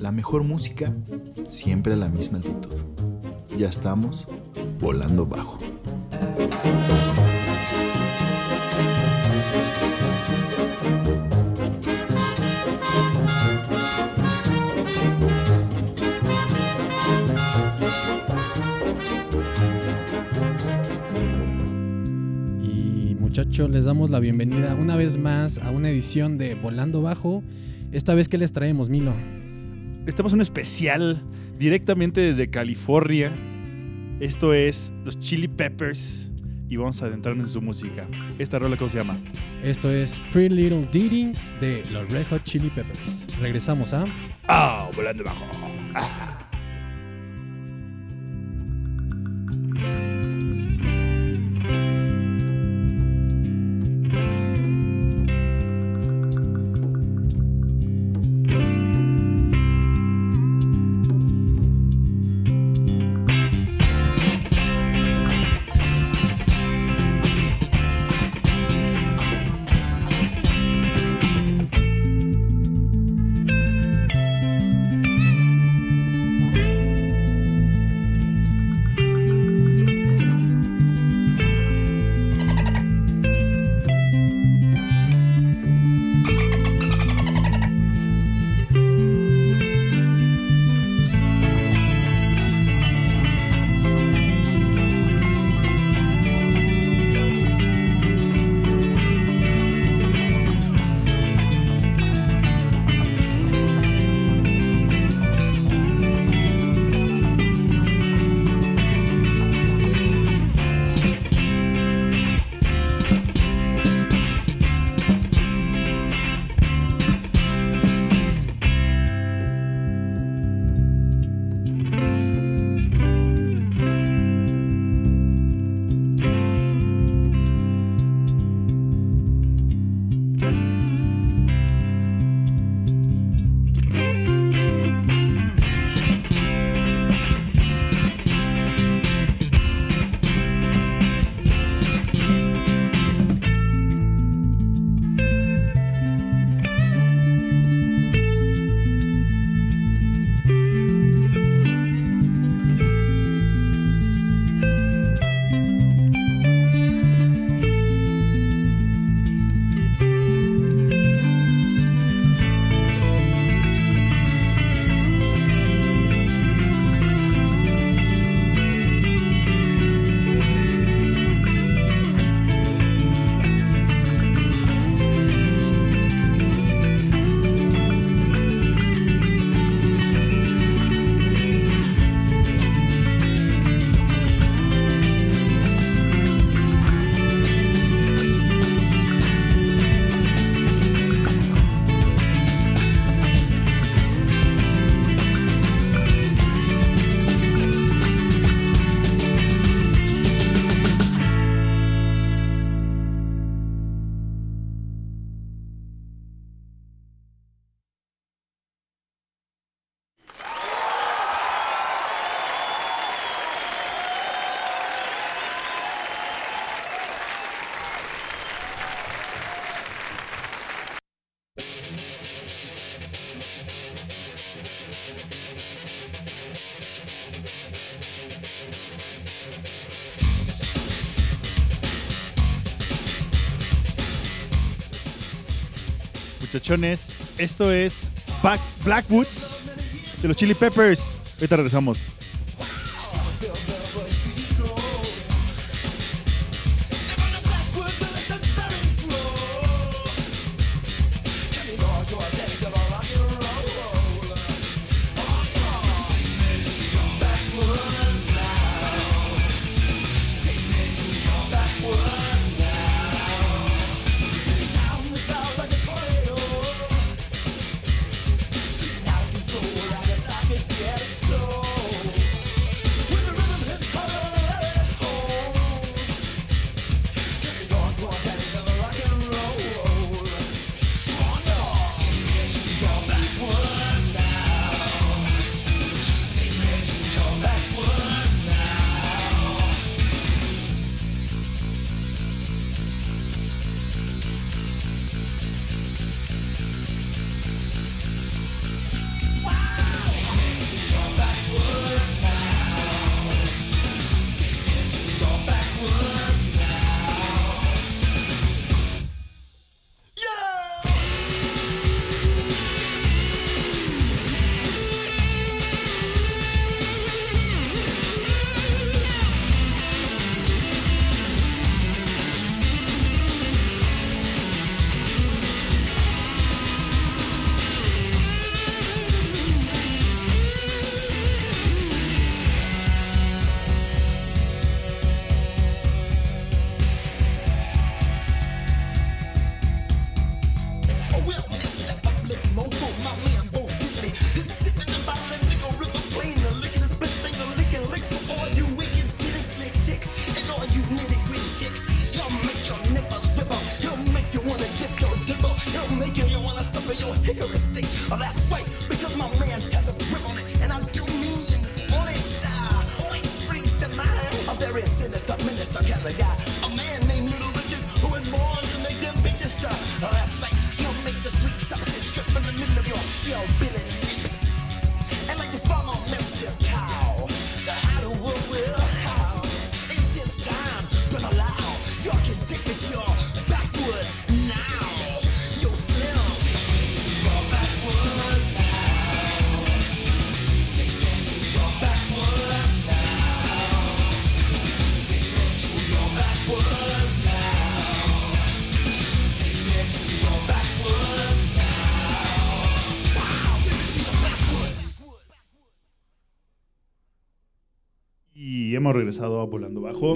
La mejor música, siempre a la misma altitud. Ya estamos volando bajo. Y muchachos, les damos la bienvenida una vez más a una edición de Volando Bajo. Esta vez, ¿qué les traemos, Milo? Estamos en un especial directamente desde California. Esto es los Chili Peppers y vamos a adentrarnos en su música. Esta rola, ¿cómo se llama? Esto es Pretty Little Ditty de los Red Hot Chili Peppers. Regresamos a... Ah, volando bajo. Ah. Esto es Back Blackwoods de los Chili Peppers. Ahorita regresamos. Regresado a Volando Bajo.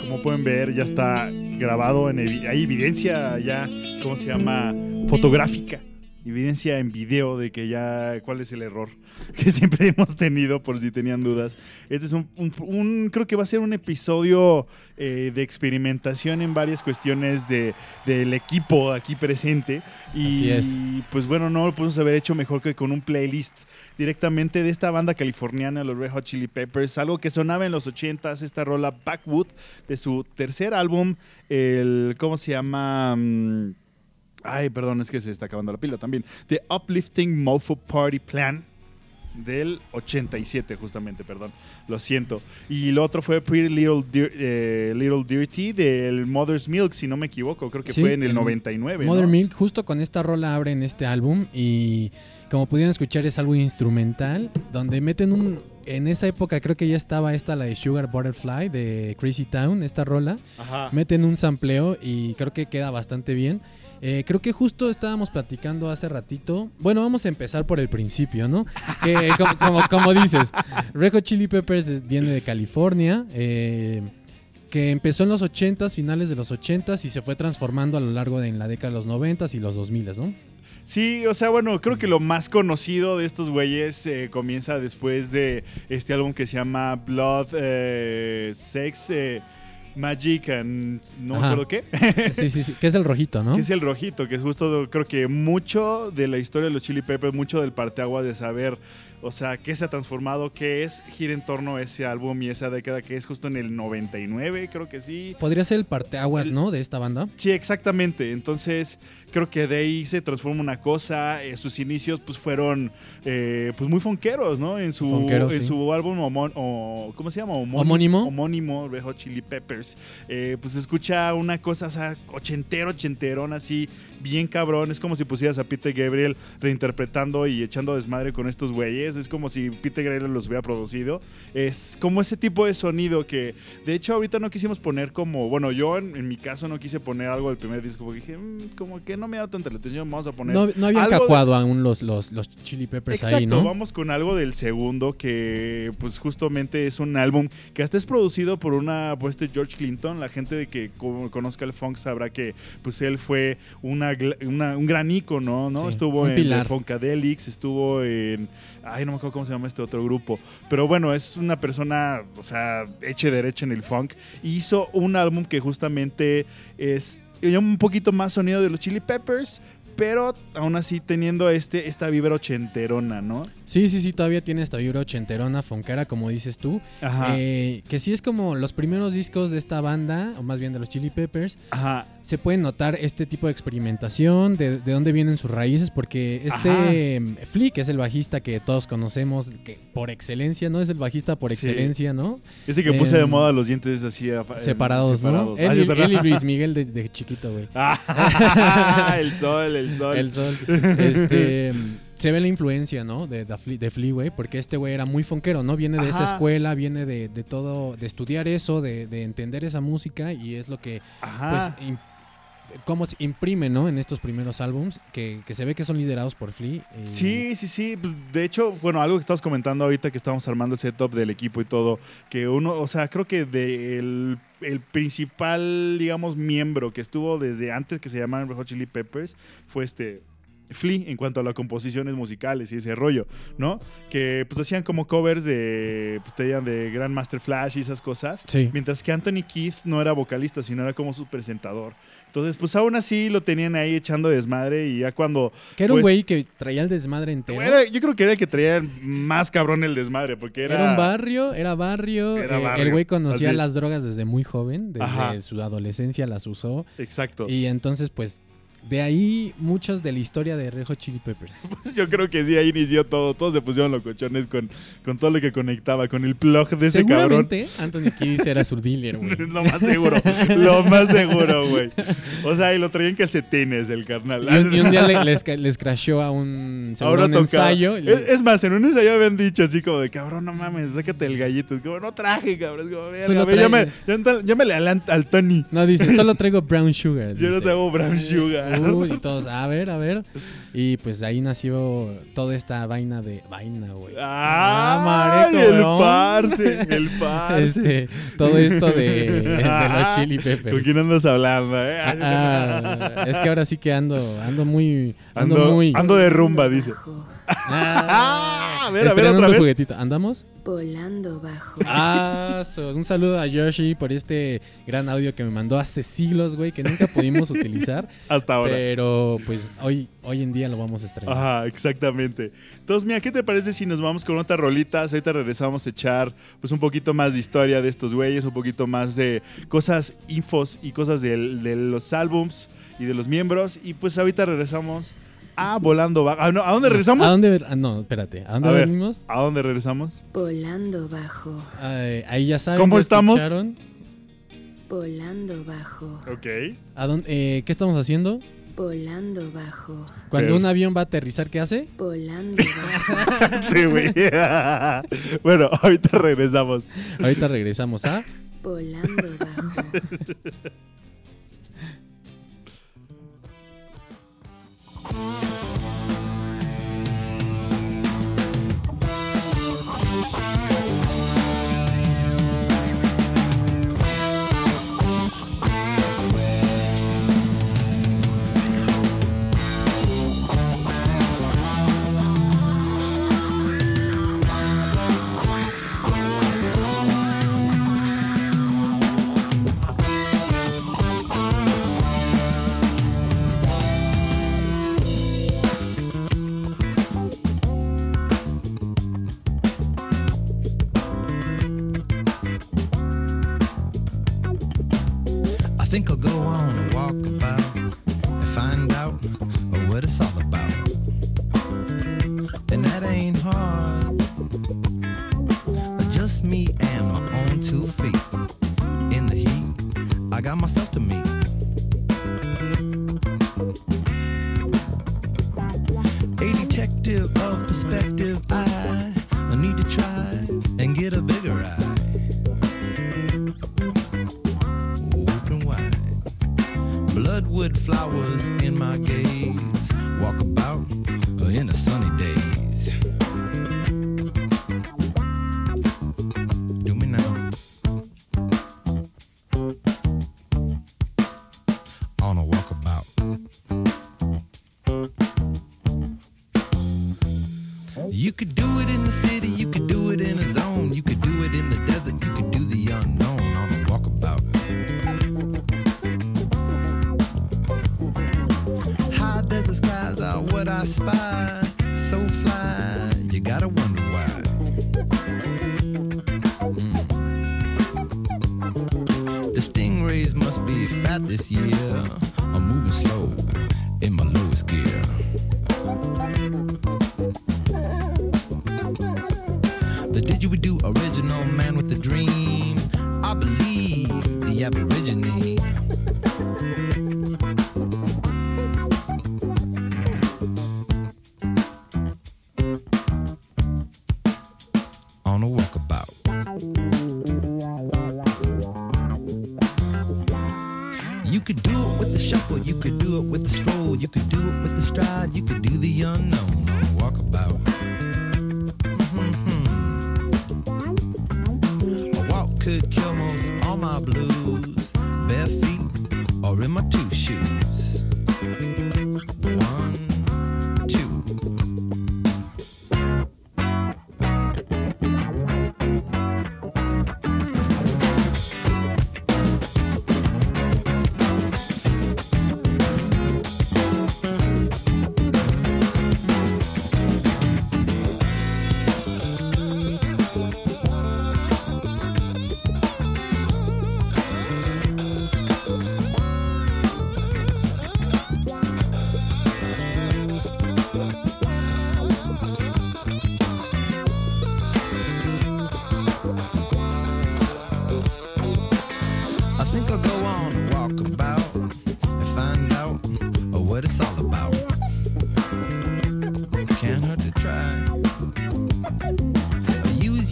Como pueden ver, ya está grabado en evi- hay evidencia ya, ¿cómo se llama? Fotográfica. Evidencia en video de que ya cuál es el error que siempre hemos tenido, por si tenían dudas. Este es un, un- un- creo que va a ser un episodio eh, de experimentación en varias cuestiones de, del equipo aquí presente. Y Así es. pues bueno, no lo pudimos haber hecho mejor que con un playlist directamente de esta banda californiana, los Red Hot Chili Peppers, algo que sonaba en los 80s, esta rola Backwood de su tercer álbum, el, ¿cómo se llama? Mm, Ay, perdón, es que se está acabando la pila también. The Uplifting Mofo Party Plan del 87, justamente, perdón. Lo siento. Y lo otro fue Pretty Little, Dir- eh, Little Dirty del Mother's Milk, si no me equivoco. Creo que Sí, fue en el el 99. Mother ¿no? Milk, justo con esta rola abren este álbum y como pudieron escuchar es algo instrumental donde meten un... En esa época creo que ya estaba esta, la de Sugar Butterfly de Crazy Town, esta rola. Ajá. Meten un sampleo y creo que queda bastante bien. Eh, creo que justo estábamos platicando hace ratito. Bueno, vamos a empezar por el principio, ¿no? Que como, como- como dices, Red Hot Chili Peppers viene de California. eh, que empezó en los 80s, finales de los 80s y se fue transformando a lo largo de en la década de los 90s y los 2000s, ¿no? Sí, o sea, bueno, creo que lo más conocido de estos güeyes eh, comienza después de este álbum que se llama Blood, Sex, Magic, and no me Ajá. acuerdo qué. Sí, sí, sí, que es el rojito, ¿no? Que es el rojito, que es justo, creo que mucho de la historia de los Chili Peppers, mucho del parteagua de saber, o sea, qué se ha transformado, qué es, gira en torno a ese álbum y esa década que es justo en el 99, creo que sí. Podría ser el parteaguas, ¿no? De esta banda. Sí, exactamente. Entonces, creo que de ahí se transforma una cosa. eh, sus inicios, pues, fueron eh, pues muy fonqueros, ¿no? En su, en sí. su álbum homón- o, ¿cómo se llama? Homónimo. Homónimo, Red Hot Chili Peppers. Eh, pues escucha una cosa, o sea, ochentero, ochenterón, así, bien cabrón. Es como si pusieras a Peter Gabriel reinterpretando y echando desmadre con estos güeyes. Es como si Peter Gabriel los hubiera producido. Es como ese tipo de sonido que, de hecho, ahorita no quisimos poner como, bueno, yo en, en mi caso no quise poner algo del primer disco porque dije, "Mm, como que no me da tanta la atención, vamos a poner. No, no habían de- cacuado aún los, los, los Chili Peppers Exacto, ahí, ¿no? vamos con algo del segundo que pues justamente es un álbum que hasta es producido por una por este George Clinton, la gente de que co- conozca el funk sabrá que pues él fue una, una- un gran ícono, ¿no? Sí, estuvo en pilar. Funkadelics, estuvo en ay, no me acuerdo cómo se llama este otro grupo, pero bueno, es una persona, o sea, hecha derecha en el funk y hizo un álbum que justamente es un poquito más sonido de los Chili Peppers, pero aún así teniendo este, esta vibra ochenterona, ¿no? Sí, sí, sí, todavía tiene esta vibra ochenterona, foncara, como dices tú. Ajá. Eh, que sí es como los primeros discos de esta banda, o más bien de los Chili Peppers, Ajá. se puede notar este tipo de experimentación, de, de dónde vienen sus raíces, porque este Flea, que es el bajista que todos conocemos, que por excelencia, ¿no? Es el bajista por Sí. excelencia, ¿no? Ese que puse de Em, moda los dientes así eh, Separados, separados. ¿no? Ah, Él, sí, perdón. él y Luis Miguel de, de chiquito, güey. Ah, el sol, el sol. El sol. Este, se ve la influencia, ¿no? De, de, porque este güey era muy fonquero, ¿no? Viene de esa escuela, viene de, de todo, de estudiar eso, de, de entender esa música y es lo que, Ajá. pues, cómo se imprime, ¿no? En estos primeros álbums, que, que se ve que son liderados por Flea. y- Sí, sí, sí. Pues de hecho, bueno, algo que estamos comentando ahorita que estamos armando el setup del equipo y todo, que uno, o sea, creo que de el, el principal, digamos, miembro que estuvo desde antes que se llamaban Red Hot Chili Peppers fue este. Flea en cuanto a las composiciones musicales y ese rollo, ¿no? Que pues hacían como covers de, pues te digan de Grandmaster Flash y esas cosas. Sí. Mientras que Anthony Keith no era vocalista, sino era como su presentador. Entonces, pues aún así lo tenían ahí echando desmadre y ya cuando Que era un Pues- güey que traía el desmadre entero. era- yo creo que era el que traía más cabrón el desmadre, porque era... Era, un barrio, era barrio. Era eh, barrio, El güey conocía así. las drogas desde muy joven, desde Ajá. su adolescencia las usó. Exacto. Y entonces, pues, de ahí muchos de la historia de Rejo Chili Peppers. Yo creo que sí, ahí inició todo. Todos se pusieron locochones con, con todo lo que conectaba, con el plug de ese cabrón. Seguramente Anthony Kiddis era su dealer, güey. lo más seguro, lo más seguro, güey. O sea, y lo traían calcetines el carnal. Y un, y un día le- les, les crashó a un, Ahora un ensayo. y- Es, es más, en un ensayo habían dicho así como de cabrón, no mames, sácate el gallito. Es como, no traje, cabrón. Es como, Solo ve, llame- llámale al, al Tony. No, dice, solo traigo brown sugar. Yo no tengo brown sugar. Y todos, a ver, a ver. Y pues ahí nació toda esta vaina de. Vaina, güey. Ah, mareco, el parce, el parce. Este, todo esto de, de los chili ¿Con peppers. quién andas hablando, eh? Ah, es que ahora sí que ando, ando muy, ando, ando, muy. ando de rumba, dice. Ah, a ver, a ver, estrenando otra vez. juguetito. ¿Andamos? volando bajo. Ah, so- un saludo a Yoshi por este gran audio que me mandó hace siglos, güey, que nunca pudimos utilizar. Hasta ahora. Pero pues hoy, hoy en día lo vamos a estrenar. Ajá, exactamente. Entonces, mira, ¿qué te parece si nos vamos con otra rolita? Ahorita regresamos a echar pues un poquito más de historia de estos güeyes, un poquito más de cosas, infos y cosas del- de, los álbums y de los miembros. Y pues ahorita regresamos a Volando Bajo. Ah, no, ¿A dónde regresamos? ¿A dónde? ah, no, espérate. ¿A dónde A ver. venimos? ¿A dónde regresamos? Volando bajo, Ay, ahí ya saben. ¿Cómo estamos? escucharon. volando bajo, Ok. ¿A dónde, eh, ¿Qué estamos haciendo? volando bajo, Cuando Pero- un avión va a aterrizar, ¿qué hace? volando bajo, Este güey. bueno, ahorita regresamos. Ahorita regresamos a. volando bajo.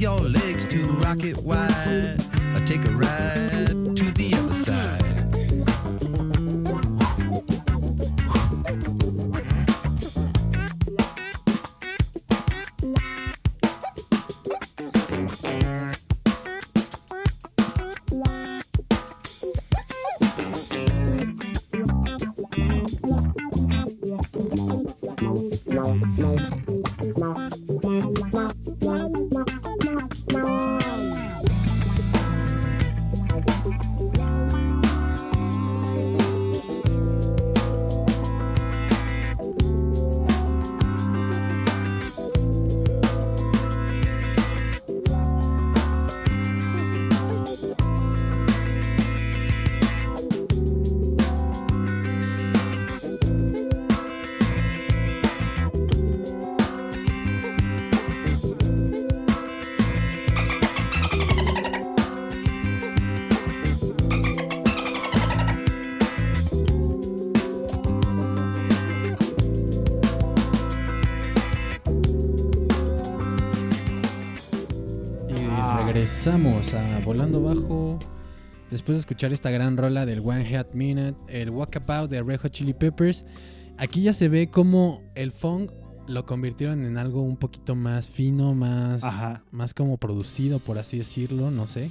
Your legs to rock it wide. Or take a ride Volando Bajo. Después de escuchar esta gran rola del One Hot Minute, el Walkabout de Red Hot Chili Peppers, aquí ya se ve como el funk lo convirtieron en algo un poquito más fino, más, Ajá. más como producido, por así decirlo, no sé.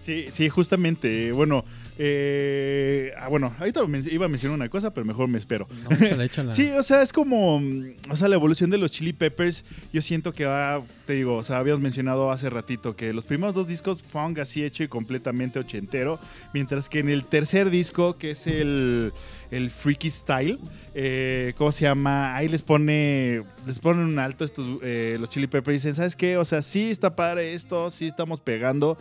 Sí, sí, justamente. Bueno, eh, ah, bueno, ahorita iba a mencionar una cosa, pero mejor me espero. No, échala, échala. Sí, o sea, es como, o sea, la evolución de los Chili Peppers, yo siento que va, te digo, o sea, habíamos mencionado hace ratito que los primeros dos discos funk así hecho y completamente ochentero, mientras que en el tercer disco, que es el, el Freaky Style, eh, ¿cómo se llama? Ahí les pone, les ponen un alto estos, eh, los Chili Peppers y dicen, ¿sabes qué? O sea, sí está padre esto, sí estamos pegando,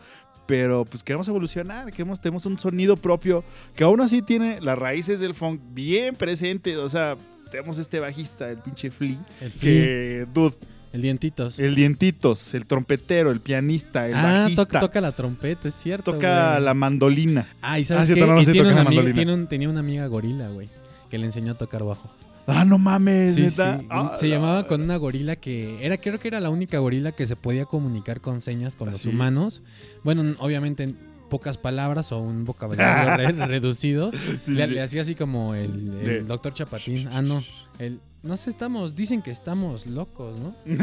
pero pues queremos evolucionar, queremos, tenemos un sonido propio que aún así tiene las raíces del funk bien presentes, o sea, tenemos este bajista, el pinche Flea, El Flea, que, dude, el dientitos. el dientitos, el trompetero, el pianista, el ah, bajista, toca, toca la trompeta, es cierto. toca güey. la mandolina. Ah, y sabes Ah, qué? no, no Y tiene, una la amiga- mandolina. tiene un- tenía una amiga gorila, güey, que le enseñó a tocar bajo. Ah, no mames, Sí, neta. sí. Ah, se la- llamaba con una gorila que era, creo que era la única gorila que se podía comunicar con señas con ¿Ah, los humanos. Bueno, obviamente en pocas palabras o un vocabulario re- reducido. Sí, le, le hacía así como el, doctor Chapatín. Ah, no. El, no sé, estamos, dicen que estamos locos, ¿no?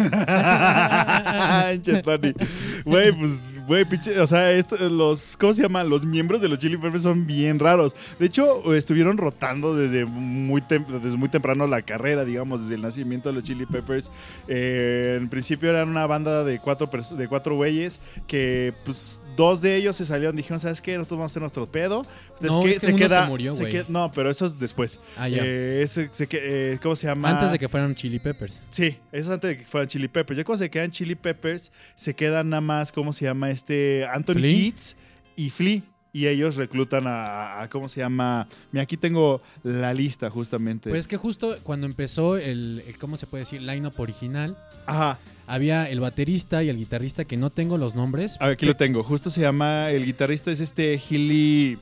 Güey, pues, güey, pinche. O sea, esto- los. ¿Cómo se llaman? Los miembros de los Chili Peppers son bien raros. De hecho, estuvieron rotando desde muy, desde muy temprano la carrera, digamos, desde el nacimiento de los Chili Peppers. Eh, en principio eran una banda de cuatro, de cuatro güeyes que, pues, dos de ellos se salieron. Dijeron, ¿sabes qué? Nosotros vamos a hacer nuestro pedo. Ustedes No, qué? es que uno se murió, queda- no, pero eso es después. Ah, ya. Eh, ese- se que- eh, ¿Cómo se llama? Antes de que fueran Chili Peppers. Sí, eso es antes de que fueran Chili Peppers. Ya cuando se quedan Chili Peppers, se quedan nada más, ¿cómo se llama? Este Anthony Flea. Keats y Flea. Y ellos reclutan a, a- ¿cómo se llama? Mira, aquí tengo la lista justamente. Pues es que justo cuando empezó el, el ¿cómo se puede decir? Line-up original, Ajá, había el baterista y el guitarrista que no tengo los nombres. a ver, aquí lo tengo. Justo se llama, el guitarrista es este Hilly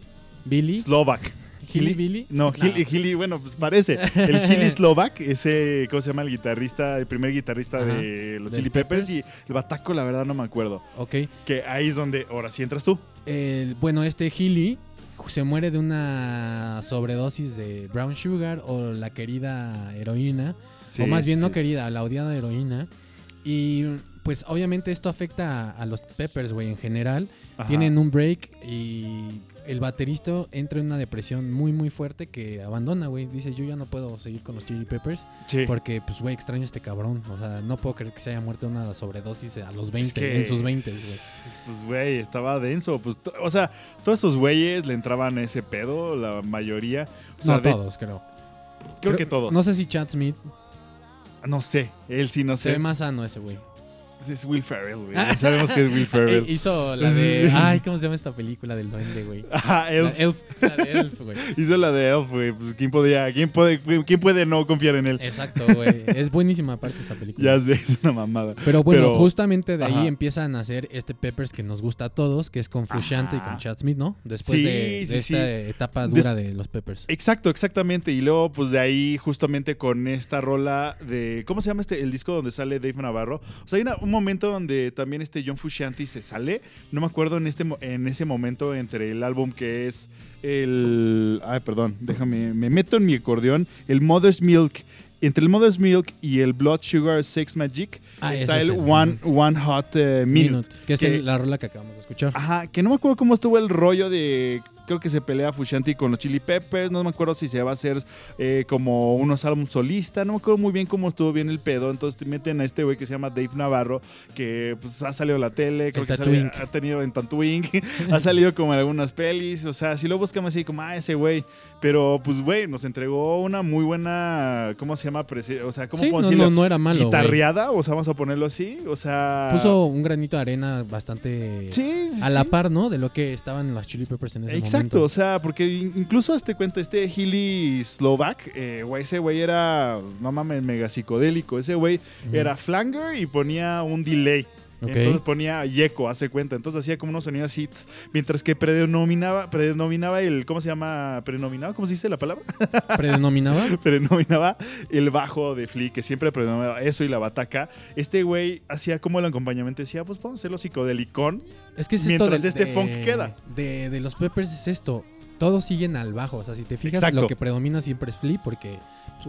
Billy. Slovak. Hilly Billy. No, Hilly, Hilly, bueno, pues parece. El Hilly Slovak, ese, ¿cómo se llama? El guitarrista, el primer guitarrista Ajá, de los Chili Peppers. Peppers. Y el Bataco, la verdad, no me acuerdo. Ok. Que ahí es donde, ahora sí entras tú. El- bueno, este Healy se muere de una sobredosis de brown sugar o la querida heroína. o más bien no querida, la odiada heroína. Y pues obviamente esto afecta a, a los Peppers, güey, en general. Ajá. Tienen un break y el baterista entra en una depresión muy, muy fuerte que abandona, güey. Dice, yo ya no puedo seguir con los Chili Peppers Sí. porque, pues, güey, extraño a este cabrón. O sea, no puedo creer que se haya muerto una sobredosis a los 20, que- en sus 20, güey. Pues, güey, estaba denso. Pues, o sea, todos esos güeyes le entraban a ese pedo, la mayoría. O sea, No de- todos, creo. creo que todos. No sé si Chad Smith No sé, él sí no se sé. ve más sano ese güey. Es Will Ferrell, güey. Sabemos que es Will Eh, Ferrell. hizo la de. Ay, ¿cómo se llama esta película del duende, güey? La Elf. Elf. La de Elf, güey. Hizo la de Elf, güey. Pues, ¿quién, podía, quién, puede, ¿quién puede no confiar en él? Exacto, güey. Es buenísima aparte esa película. Ya sé, es una mamada. Pero bueno, Pero- justamente de ahí Ajá. empiezan a hacer este Peppers que nos gusta a todos, que es con Frusciante y con Chad Smith, ¿no? Después Sí, de, de sí, esta sí. etapa Des- dura de los Peppers. Exacto, exactamente. Y luego, pues de ahí, justamente con esta rola de. ¿Cómo se llama este? El disco donde sale Dave Navarro. O sea, hay una- un momento donde también este John Frusciante se sale. No me acuerdo en, este, en ese momento entre el álbum que es el. Ay, perdón, déjame. Me meto en mi acordeón. El Mother's Milk. Entre el Mother's Milk y el Blood Sugar Sex Magic Ah, está el es el- One, One Hot eh, Minute. Minute, que es que- la rola que acabamos de escuchar. Ajá, que no me acuerdo cómo estuvo el rollo de. Creo que se pelea Fushanti con los Chili Peppers. No me acuerdo si se va a hacer eh, como unos álbumes solistas. No me acuerdo muy bien cómo estuvo bien el pedo. Entonces te meten a este güey que se llama Dave Navarro, que pues ha salido a la tele. Creo El que sale- ha tenido en Tatooine. ha salido como en algunas pelis. O sea, si lo buscamos así como, ah, ese güey. Pero pues, güey, nos entregó una muy buena. ¿Cómo se llama? O sea, ¿cómo Sí, no, no, no era malo. Guitarreada, o sea, vamos a ponerlo así. O sea. Puso un granito de arena bastante Sí, sí, a la par, ¿no? De lo que estaban las Chili Peppers en ese Exacto, momento. o sea, porque in- incluso este cuenta, este Hilly Slovak, eh, güey, ese güey era, no mames, mega psicodélico. Ese güey era flanger y ponía un delay. Entonces ponía yeco, hace cuenta. Entonces hacía como unos sonidos así. tss, Mientras que predenominaba, predenominaba el. ¿Cómo se llama? ¿Predenominaba? ¿Cómo se dice la palabra? ¿Predenominaba? Predenominaba el bajo de Flea, que siempre predominaba eso y la bataca. Este güey hacía como el acompañamiento. Decía, pues vamos a hacerlo psicodelicón. Es que es Mientras esto de, este funk queda. De, de los Peppers es esto. Todos siguen al bajo. O sea, si te fijas, Exacto. lo que predomina siempre es Flea porque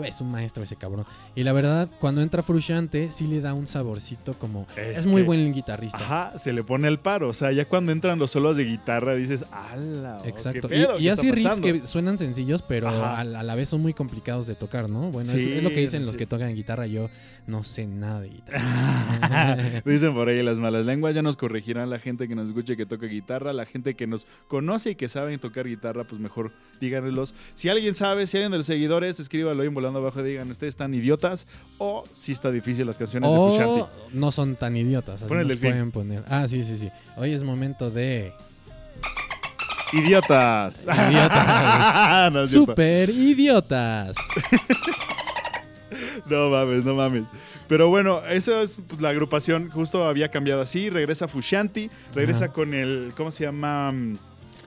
es un maestro ese cabrón. Y la verdad, cuando entra Frusciante, sí le da un saborcito como. Es Es, muy que- buen guitarrista. Ajá, se le pone el paro. O sea, ya cuando entran los solos de guitarra dices, ¡ala! oh, Exacto. ¿qué Y- pedo? y, ¿Qué así riffs pasando?" que suenan sencillos, pero a, la- a la vez son muy complicados de tocar, ¿no? Bueno, es- Sí, es, lo que dicen los que tocan guitarra. Yo no sé nada de guitarra. Dicen por ahí las malas lenguas, ya nos corregirán la gente que nos escuche que toca guitarra, la gente que nos conoce y que saben tocar guitarra, pues mejor díganlos. Si alguien sabe, si alguien de los seguidores, escríbalo ahí en volando abajo, digan, ustedes están idiotas o si está difícil las canciones de Fushanti. o no son tan idiotas. Así nos pueden poner. Ah, sí, sí, sí. Hoy es momento de. ¡Idiotas! Idiotas. no. Super idiotas. No mames, no mames. Pero bueno, esa es pues, la agrupación, justo había cambiado así, regresa Fushanti, regresa Ajá. con el, ¿cómo se llama?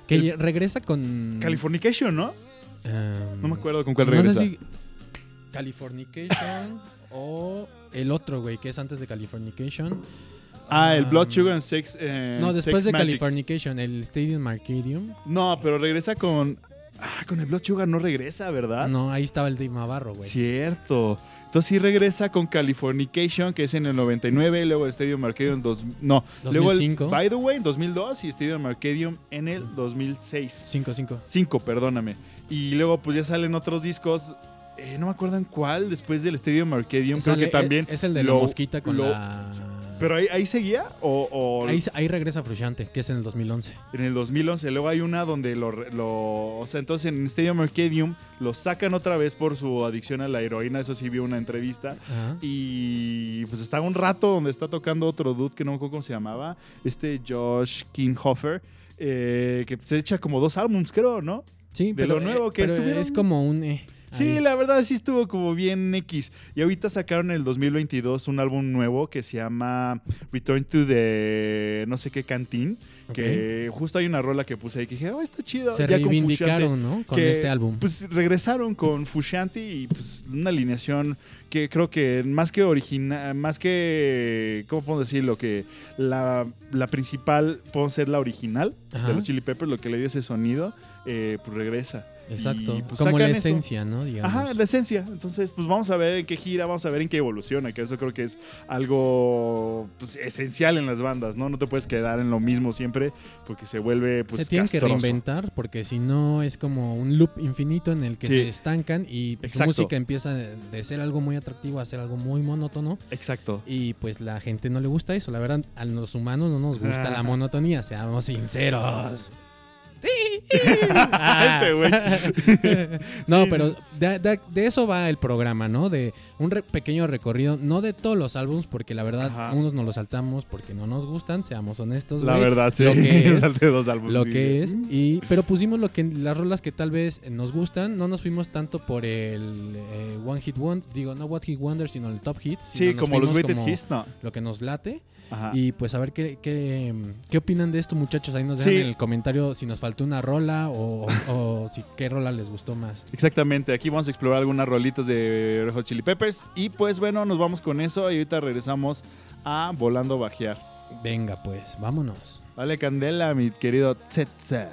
Que El- regresa con. Californication, ¿no? Em, No me acuerdo con cuál no regresa. sé si Californication o el otro, güey, que es antes de Californication. Ah, el Blood Sugar and Sex. eh, No, después Sex de Magic. Californication, el Stadium Arcadium. No, pero regresa con. Ah, con el Blood Sugar no regresa, ¿verdad? No, ahí estaba el Dave Navarro, güey. Cierto. Entonces sí regresa con Californication, que es en el 99, luego el Stadium Arcadium en dos, no, luego el 2005. By the Way en 2002 y Stadium Arcadium en el 2006. 5-5. 5, perdóname. Y luego pues ya salen otros discos, eh, no me acuerdo en cuál, después del Stadium Arcadium, creo que también. Es el de lo- la mosquita con lo- la. Pero ahí, ahí seguía o, o Ahí, ahí regresa Frusciante, que es en el 2011. en el 2011. Luego hay una donde lo, O sea, entonces en Stadium Arcadium lo sacan otra vez por su adicción a la heroína. Eso sí vi una entrevista. Ajá. Y pues está un rato donde está tocando otro dude que no me acuerdo cómo se llamaba. Este Josh Kinghofer. eh, que se echa como dos álbums, creo, ¿no? Sí, de pero, lo nuevo eh, que pero estuvieron- Es como un. eh, Sí, ahí. la verdad sí estuvo como bien X. Y ahorita sacaron en el 2022 un álbum nuevo que se llama Return to the no sé qué cantín. Que justo hay una rola que puse ahí que dije, oh, está chido. Se ya con ¿no? Con que, este álbum. Pues regresaron con Fushanti y pues una alineación que creo que más que original, más que, ¿cómo puedo decirlo? Que la, la principal, puedo ser la original Ajá. de los Chili Peppers, lo que le dio ese sonido, eh, pues regresa. Exacto. Y, pues, como la esto. esencia, ¿no? Digamos. Ajá, la esencia. Entonces, pues vamos a ver en qué gira, vamos a ver en qué evoluciona, que eso creo que es algo pues, esencial en las bandas, ¿no? No te puedes quedar en lo mismo siempre porque se vuelve pues se tienen que reinventar porque si no es como un loop infinito en el que Sí. se estancan y su música empieza de ser algo muy atractivo a ser algo muy monótono Exacto. y pues la gente no le gusta eso. La verdad, a los humanos no nos gusta la monotonía, seamos sinceros. Este güey. no, Sí, pero de, de- de eso va el programa, ¿no? De un re- pequeño recorrido, no de todos los álbums, porque la verdad, Ajá. unos nos los saltamos porque no nos gustan, seamos honestos. La verdad, sí. Lo que es, Salté dos álbumes, lo sí. que es. Y, pero pusimos lo que las rolas que tal vez nos gustan. No nos fuimos tanto por el eh, One Hit Wonder, digo, no What Hit Wonder, sino el Top Hits. Sí, como los Weighted Hits, no. Lo que nos late. Ajá. Y pues a ver qué, qué, qué opinan de esto, muchachos. Ahí nos dejan Sí. en el comentario si nos faltó una rola o, o si qué rola les gustó más. Exactamente, aquí vamos a explorar algunas rolitas de Red Hot Chili Peppers. Y pues bueno, nos vamos con eso y ahorita regresamos a Volando Bajear. Venga, pues, vámonos. Vale, Candela, mi querido Tsetsa.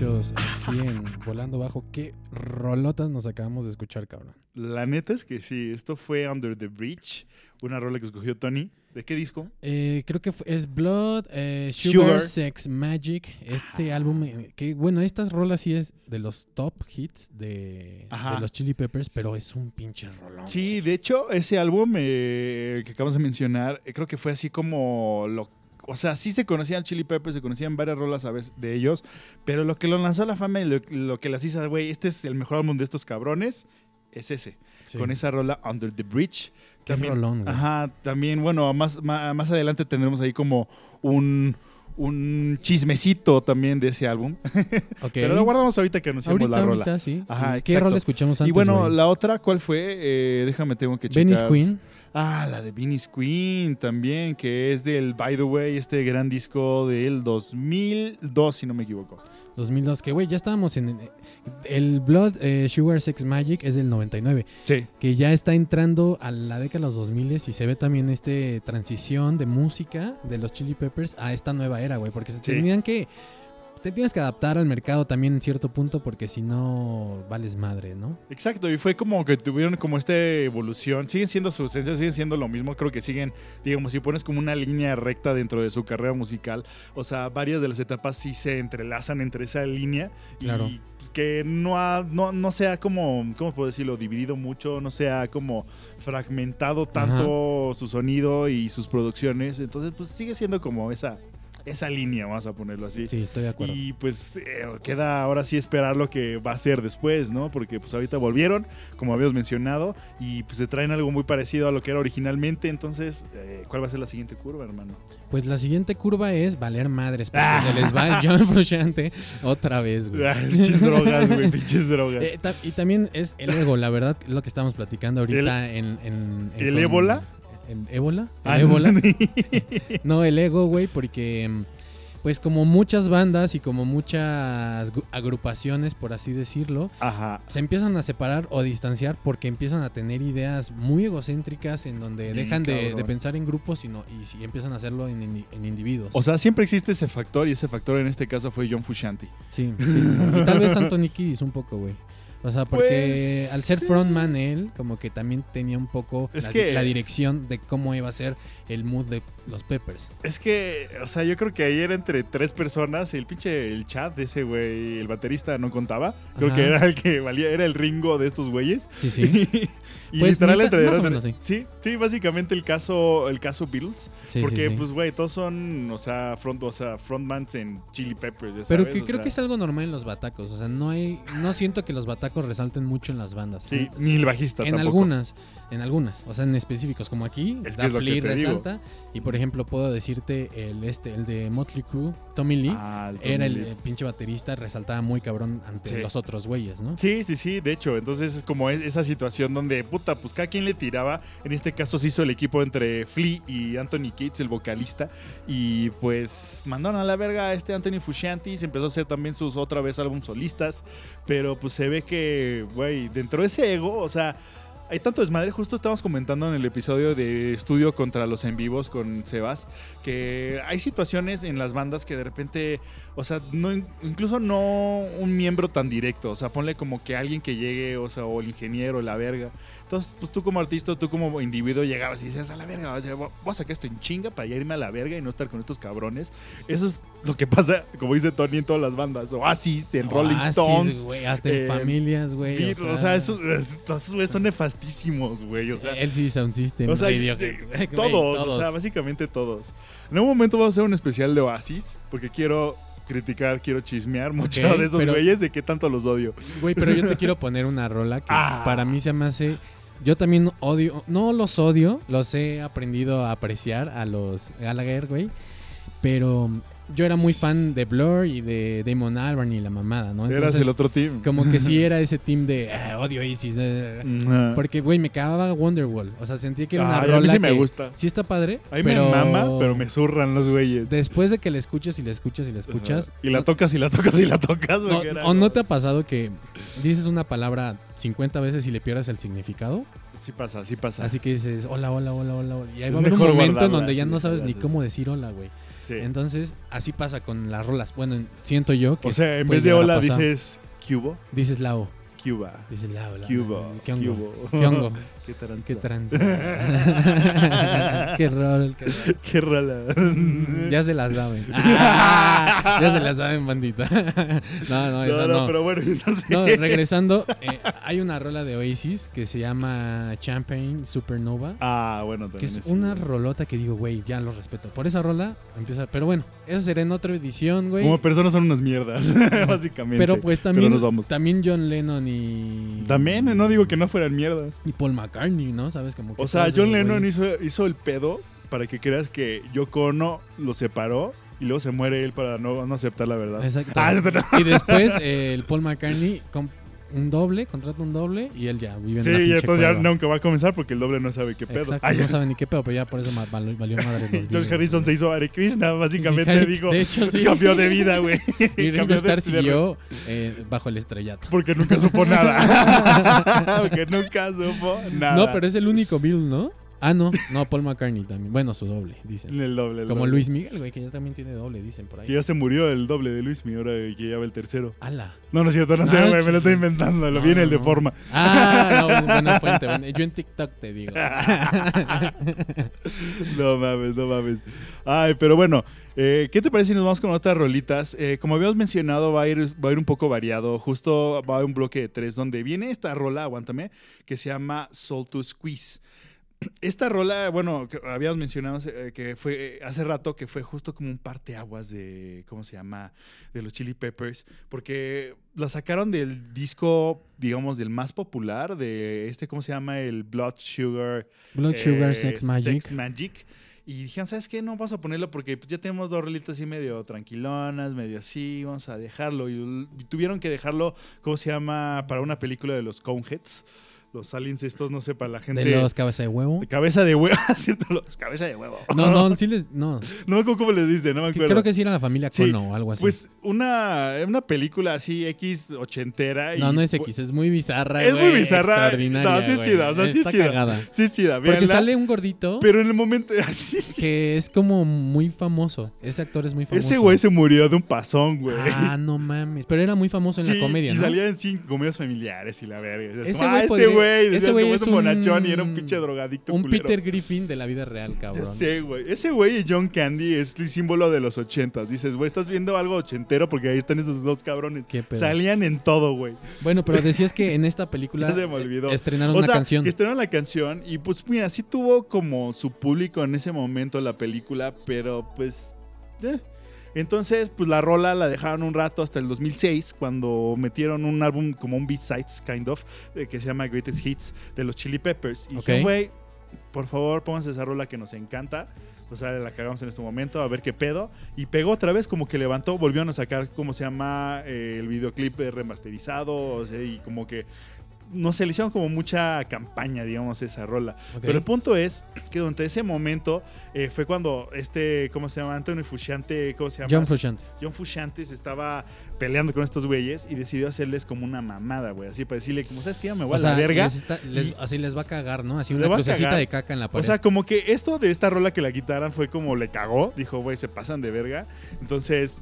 Muchachos, aquí en Volando Bajo. Qué rolotas nos acabamos de escuchar, cabrón. La neta es que sí, esto fue Under the Bridge, una rola que escogió Tony. ¿De qué disco? Eh, creo que es Blood, eh, Sugar, Sugar. Sex Magic. Este álbum, eh, que bueno, estas rolas sí es de los top hits de, los Chili Peppers, pero es un pinche rolón. Sí, de hecho, ese álbum eh, que acabamos de mencionar, creo que fue así como lo. O sea, sí se conocían Chili Peppers, se conocían varias rolas a veces de ellos, pero lo que lo lanzó a la fama y lo, lo que las hizo, güey, este es el mejor álbum de estos cabrones, es ese. Sí. Con esa rola Under the Bridge. Qué rolón, güey. Ajá, también, bueno, más, más, más adelante tendremos ahí como un, un chismecito también de ese álbum. Pero lo guardamos ahorita que anunciamos ahorita, la rola. ahorita, sí. Ajá, ¿Y ¿Qué rola escuchamos antes, y bueno, la otra, ¿cuál fue? Eh, déjame, tengo que checar. Venice Queen. Ah, la de Vinnie's Queen también, que es del, by the way, este gran disco del 2002, si no me equivoco. 2002, que güey, ya estábamos en... El Blood eh, Sugar Sex Magic es del 99, Sí. que ya está entrando a la década de los 2000 y se ve también este transición de música de los Chili Peppers a esta nueva era, güey, porque se Sí. tenían que... Te tienes que adaptar al mercado también en cierto punto porque si no vales madre, ¿no? Exacto, y fue como que tuvieron como esta evolución. Siguen siendo su esencia, siguen siendo lo mismo. Creo que siguen, digamos, si pones como una línea recta dentro de su carrera musical, o sea, varias de las etapas sí se entrelazan entre esa línea. Claro. Y pues, que no, ha, no, no sea como, ¿cómo puedo decirlo? Dividido mucho, no sea como fragmentado tanto su sonido y sus producciones. Entonces, pues sigue siendo como esa, esa línea, vamos a ponerlo así. Sí, estoy de acuerdo. Y pues eh, queda ahora sí esperar lo que va a ser después, ¿no? Porque pues ahorita volvieron, como habíamos mencionado, y pues se traen algo muy parecido a lo que era originalmente. Entonces, eh, ¿cuál va a ser la siguiente curva, hermano? Pues la siguiente curva es valer madres, porque se les va el John Frusciante otra vez, güey. Ah, pinches drogas, güey, pinches drogas. Eh, ta- y también es el ego, la verdad, lo que estamos platicando ahorita en, en- en- ¿El con- ébola? ¿En ébola? ¿El Ah, ébola? No, el ego, güey, porque mm, pues como muchas bandas y como muchas gru- agrupaciones, por así decirlo, Ajá. se empiezan a separar o distanciar porque empiezan a tener ideas muy egocéntricas en donde dejan de, pensar en grupos y, no- y, empiezan a hacerlo en, indi- en individuos. O sea, siempre existe ese factor y ese factor en este caso fue John Fusciante. Sí, sí, sí. Y tal vez Anthony Kiddis un poco, güey. O sea, porque Pues, al ser sí. frontman él, como que también tenía un poco Es la, que- la dirección de cómo iba a ser el mood de los Peppers. Es que, o sea, yo creo que ahí era entre tres personas. El pinche, el chat de ese güey, el baterista no contaba. Creo Ajá. que era el que valía, era el ringo de estos güeyes. Sí, sí. y Pues, literal neta, entre más o menos, sí. sí, sí, básicamente el caso, el caso Beatles. sí, porque, sí, pues, güey, todos son, o sea, front, o sea, frontmans en Chili Peppers. ya Pero sabes, que creo sea, que es algo normal en los batacos. O sea, no hay, no siento que los batacos resalten mucho en las bandas. Sí, ni el bajista En tampoco. algunas, en algunas, o sea, en específicos, como aquí, Es que Da es lo que Flea te digo. resalta. Y por ejemplo, puedo decirte el este, el de Motley Crue, Tommy Lee, Ah, el Tommy era el, pinche baterista, resaltaba muy cabrón ante Sí. los otros güeyes, ¿no? Sí, sí, sí, de hecho, entonces es como es- esa situación donde, puta, pues cada quien le tiraba, en este caso se hizo el equipo entre Flea y Anthony Kids, el vocalista, y pues mandaron a la verga a este Anthony Fusciante, se empezó a hacer también sus otra vez álbum solistas, pero pues se ve que, güey, dentro de ese ego, o sea... Hay tanto desmadre, justo estamos comentando en el episodio de estudio contra los en vivos con Sebas, que hay situaciones en las bandas que de repente, o sea, no, incluso no un miembro tan directo, o sea, ponle como que alguien que llegue, o sea, o el ingeniero, la verga. Entonces, pues tú como artista, tú como individuo llegabas y decías, a la verga, o sea, voy a sacar esto en chinga para irme a la verga y no estar con estos cabrones. Eso es lo que pasa, como dice Tony, en todas las bandas, Oasis, en Rolling Oasis, Stones. hasta en eh, familias, güey. O sea, esos, esos güeyes son nefastísimos, güey. O sea, LCD Sound System, o sea, todos, o sea, básicamente todos. En un momento vamos a hacer un especial de Oasis, porque quiero criticar, quiero chismear mucho de esos güeyes, de qué tanto los odio. Güey, pero yo te quiero poner una rola que Ah. para mí se me hace. Yo también odio, no los odio, los he aprendido a apreciar a los Gallagher, güey. Pero yo era muy fan de Blur y de Damon Albarn y la mamada, ¿no? Eras Entonces, el otro team. Como que sí era ese team de "Ah, odio Isis. eh". Ajá. Porque, güey, me cagaba Wonderwall. O sea, sentí que era una Ay, rola a mí sí me gusta. Sí está padre. A mí pero... me mama, pero me zurran los güeyes. Después de que la escuchas y la escuchas y la escuchas. Y la tocas y la tocas y la tocas. no, era ¿O no te ha pasado que dices una palabra 50 veces y le pierdes el significado? Sí pasa, sí pasa. Así que dices, hola, hola, hola, hola. Y ahí Es va a haber un momento en donde ya no sabes ni cómo decir hola, güey. Sí. Entonces, así pasa con las rolas. Bueno, siento yo que. o sea, en vez de hola dices Cubo. Dices la O. Cuba. Dices la O. la- Cubo. ¿Qué hongo? ¿Qué hongo? Qué tranza. ¿Qué tranza? qué rol, qué rol. Qué rola. Ya se las saben. Ah, ya se las saben, bandita. no, no, esa No, no, no. pero bueno, entonces. No, regresando, eh, hay una rola de Oasis que se llama Champagne Supernova. Ah, bueno, Que también es una rolota que digo, güey, ya lo respeto. Por esa rola empieza. Pero bueno, esa será en otra edición, güey. Como personas son unas mierdas, básicamente. Pero pues también, nos vamos. también John Lennon y. También, no digo que no fueran mierdas. Y Paul McCartney, ¿no? ¿Sabes? Como que O sea, John Lennon hizo, hizo el pedo para que creas que Yoko Ono lo separó y luego se muere él para no, no aceptar la verdad. Exacto. Ah. Y después eh, el Paul McCartney un doble, contrata un doble y él ya vive en Sí, y entonces ya cueva. nunca va a comenzar porque el doble no sabe qué pedo. Exacto, Ay, no sabe ni qué pedo, pero ya por eso valió, valió madre los George. Harrison se hizo Hare Krishna, básicamente Sí, digo. de hecho, sí. Cambió de vida, güey. Y Ringo Starr siguió eh, bajo el estrellato. Porque nunca supo nada. porque nunca supo nada. No, pero es el único Bill, ¿no? Ah, no, no, Paul McCartney también. Bueno, su doble, dicen. El doble. el Como doble. Luis Miguel, güey, que ya también tiene doble, dicen por Que ahí. ya se murió el doble de Luis, mi ahora que ya va el tercero. ¡Hala! No, no es cierto, no sé, Ah, güey, me lo estoy inventando. Lo No, viene el de no. forma. Ah, no, buena fuente. buena- Yo en TikTok te digo. No mames, no mames. Ay, pero bueno, eh, ¿qué te parece si nos vamos con otras rolitas? Eh, como habíamos mencionado, va a, ir, va a ir un poco variado. Justo va a haber un bloque de tres donde viene esta rola, aguántame, que se llama Soul to Squeeze. Esta rola, bueno, que habíamos mencionado eh, que fue eh, hace rato que fue justo como un parteaguas de, ¿cómo se llama? De los Chili Peppers, porque la sacaron del disco, digamos, del más popular, de este, ¿cómo se llama? El Blood Sugar. Blood eh, Sugar Sex Magic. Sex Magic. Y dijeron, ¿sabes qué? No vamos a ponerlo porque pues, ya tenemos dos rolitas así medio tranquilonas, medio así, vamos a dejarlo. Y, y tuvieron que dejarlo, ¿cómo se llama? Para una película de los Coneheads. Los aliens estos, no sé, para la gente... De los cabeza de huevo. de cabeza de huevo, ¿cierto? Los cabeza de huevo. No, no, sí les. No. No me acuerdo cómo les dice, no me acuerdo. Creo que sí era la familia Sí, Cono o algo así. Pues una, una película así X ochentera. y- no, no es X, es muy bizarra. Es muy bizarra. extraordinaria, No, sí es güey. chida, o sea, sí es chida. cagada. Sí es chida, Porque véanla, sale un gordito Pero en el momento así... que es como muy famoso. Ese actor es muy famoso. Ese güey se murió de un pasón, güey. Ah, no mames. Pero era muy famoso en Sí, la comedia, y ¿no? salía en cinco comedias familiares y la verga. Es Ese güey ah, este güey. ese güey es un bonachón y era un pinche drogadicto Un culero. Peter Griffin de la vida real, Ya cabrón. sé, güey. Ese güey y John Candy es el símbolo de los ochentas. Dices, güey, estás viendo algo ochentero porque ahí están esos dos cabrones. Qué pedo. Salían en todo, güey. Bueno, pero decías que en esta película Ya se me olvidó. estrenaron O una canción. que estrenaron la canción y pues mira, sí tuvo como su público en ese momento la película, pero pues... eh. Entonces, pues la rola la dejaron un rato hasta el 2006, cuando metieron un álbum como un B-Sides, kind of, eh, que se llama Greatest Hits de los Chili Peppers. Y Ok. dije, güey, por favor, pónganse esa rola que nos encanta. O sea, la cagamos en este momento, a ver qué pedo. Y pegó otra vez, como que levantó, volvieron a sacar, como se llama, eh, el videoclip eh, remasterizado, o sea, y como que, no sé, le hicieron como mucha campaña, digamos, esa rola. Pero el punto es que durante ese momento eh, fue cuando este, ¿cómo se llama? Anthony Fusciante, ¿cómo se llama? John Frusciante. John Fusciante se estaba peleando con estos güeyes y decidió hacerles como una mamada, güey. Así para decirle, como, ¿sabes qué? Ya me voy O a sea, la verga. les está- les- y- así les va a cagar, ¿no? Así una va a crucecita de caca en la O pared. sea, como que esto de esta rola que la quitaran fue como le cagó. Dijo, güey, se pasan de verga. Entonces,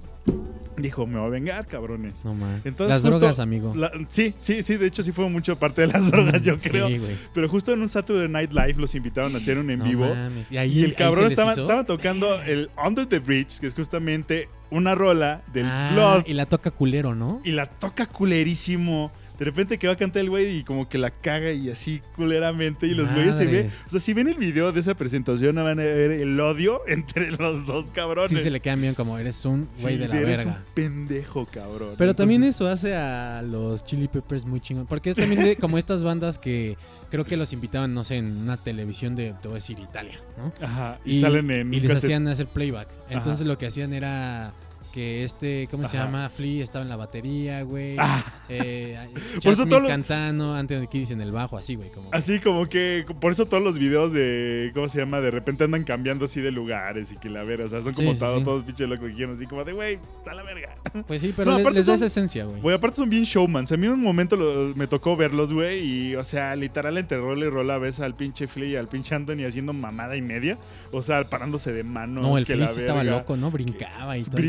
dijo, me voy a vengar, cabrones. no man. Entonces, Las justo drogas, amigo. La- sí, sí, sí, de hecho sí fue mucho parte de las drogas, yo Sí, creo. Pero justo en un Saturday Night Live los invitaron a hacer un en No vivo. mames. Y, ahí, Y el cabrón estaba tocando el Under the Bridge, que es justamente una rola del Ah, Blood. Y la toca culero, ¿no? Y la toca culerísimo. De repente que va a cantar el güey y como que la caga y así culeramente. Y los güeyes se ven. O sea, si ven el video de esa presentación, van a ver el odio entre los dos cabrones. Sí se le quedan bien como eres un güey Sí, de la eres verga. un pendejo, cabrón. Pero también eso hace a los Chili Peppers muy chingón. Porque es también de- como estas bandas que creo que los invitaban, no sé, en una televisión de, te voy a decir, Italia, ¿no? Ajá. Y, salen en y les cassette. hacían hacer playback. Entonces Ajá. lo que hacían era que este, ¿cómo se llama? Flea estaba en la batería, güey. Ah. Eh, Por eso cantando, Anthony Kiddis en el bajo, así, güey. Como Así como que, por eso todos los videos de, ¿cómo se llama? De repente andan cambiando así de lugares y que la verga, o sea, son como Sí, sí, todos, sí. todos pinches locos que quieren así como de, güey, a la verga. Pues sí, pero No, les da esa esencia, güey. Güey, aparte son bien showmans. A mí en un momento lo- me tocó verlos, güey, y, o sea, literal entre rola y rola ves al pinche Flea y al pinche Anthony haciendo mamada y media. O sea, parándose de manos. No, el que Flea la estaba loco, ¿no? Brincaba y todo. el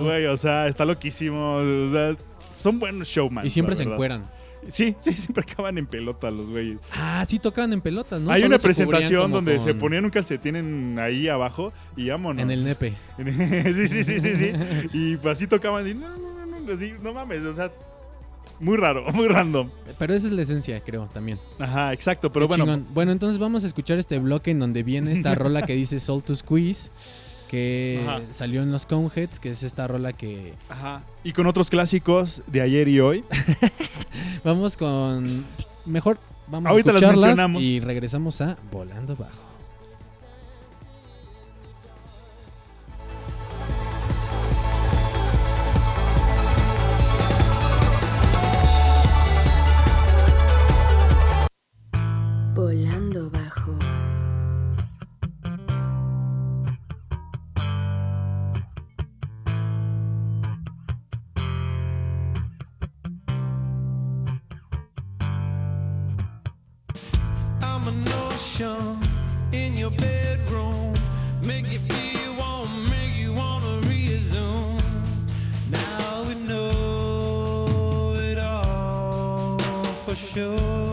Güey, o sea, está loquísimo. O sea, son buenos showmans. Y siempre se encueran. Sí, sí, siempre acaban en pelota los güeyes. Ah, sí tocaban en pelotas, ¿no? Hay Solo una se presentación donde se con- ponían un calcetín en- ahí abajo y vámonos. En el nepe. sí, sí, sí, sí, sí. Y pues así tocaban y no, no, no, no, así, no mames, o sea, muy raro, muy random. Pero esa es la esencia, creo, también. Ajá, exacto, pero Qué bueno. chingón. Bueno, entonces vamos a escuchar este bloque en donde viene esta rola que dice Soul to Squeeze, que Ajá. salió en los Coneheads, que es esta rola que... Ajá. Y con otros clásicos de ayer y hoy. Vamos con... Mejor vamos Ahorita a las escucharlas mencionamos. y regresamos a Volando Bajo. conversation in your bedroom. Make you feel warm, make you wanna resume. Now we know it all for sure.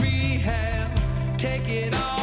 Rehab. Take it all.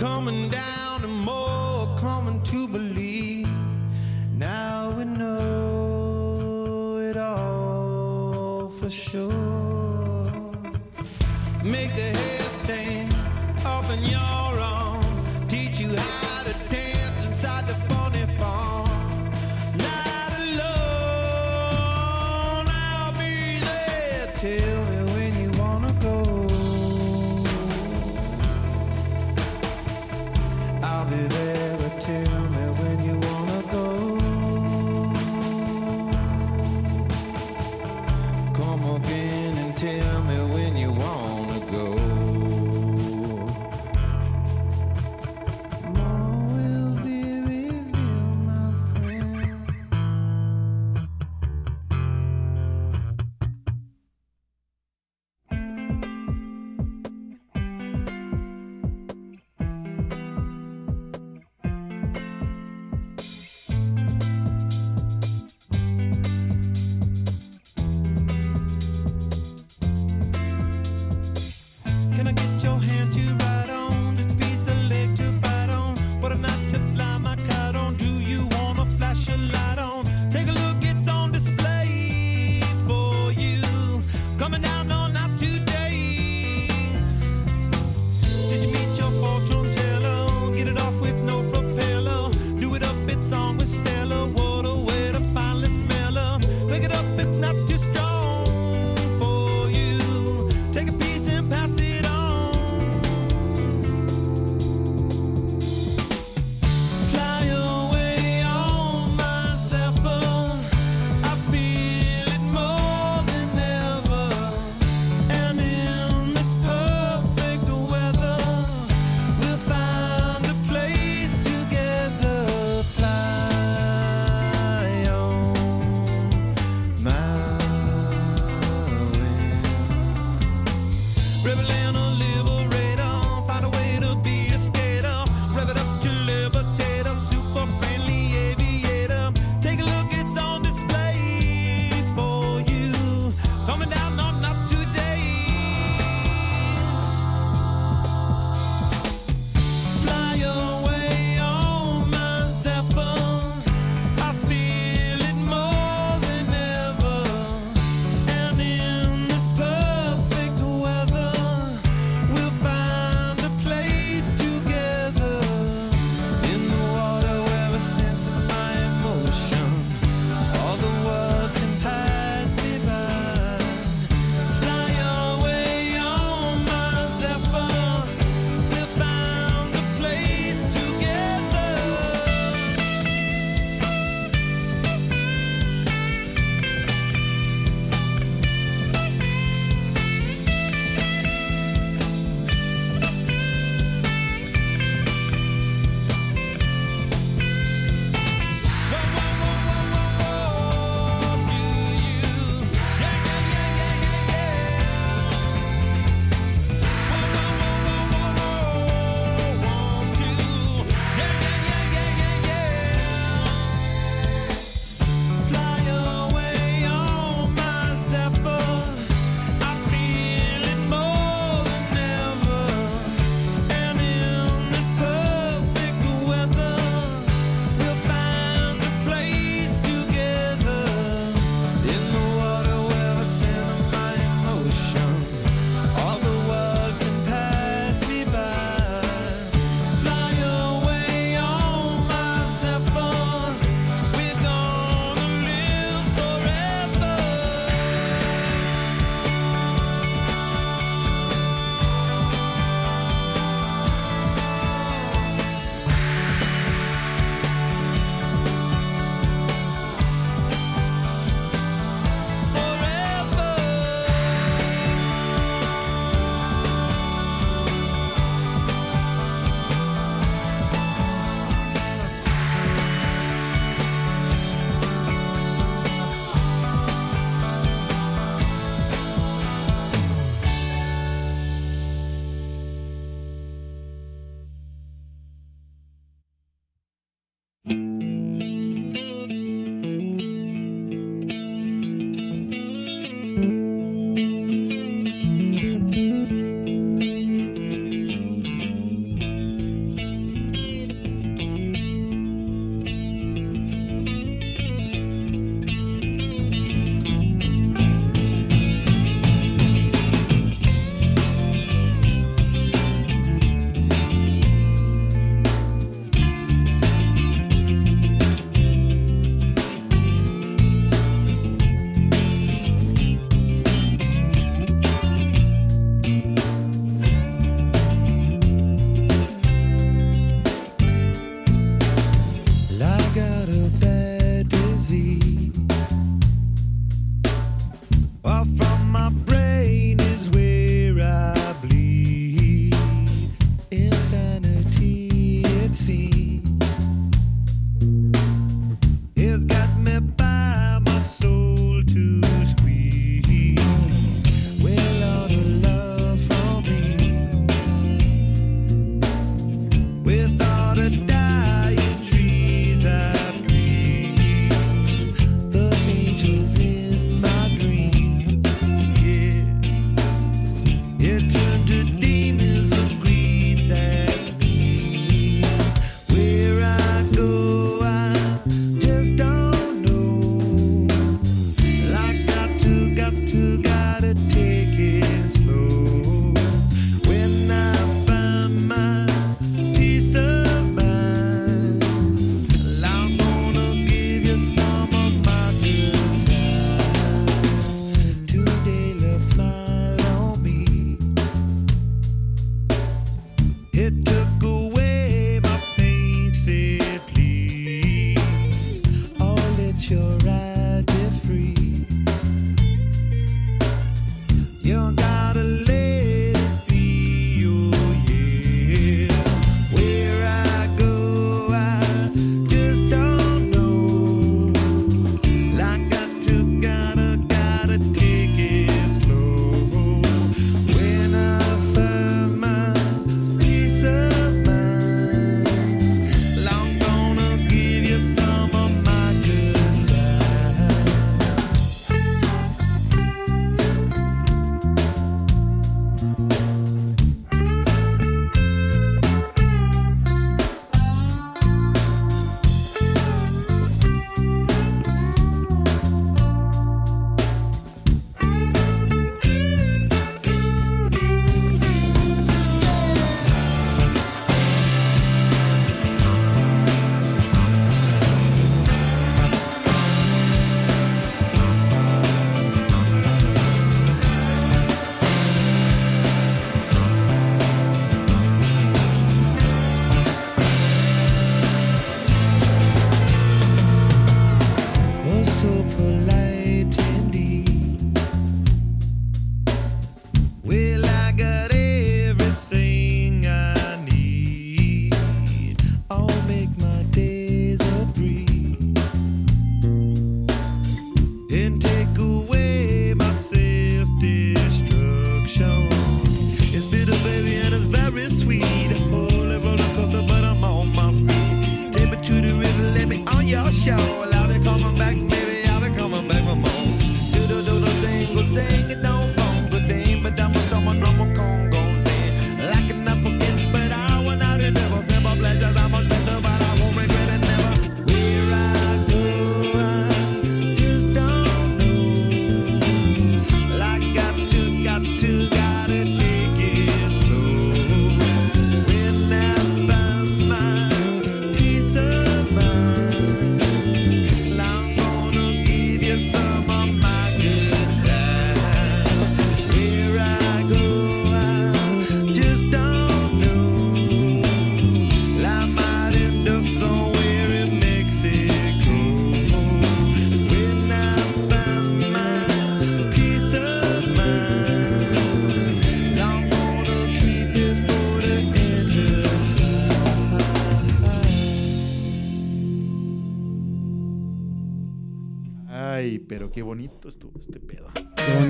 coming down and more coming to believe. Now we know it all for sure. Make the hair stand up in your arm, teach you how.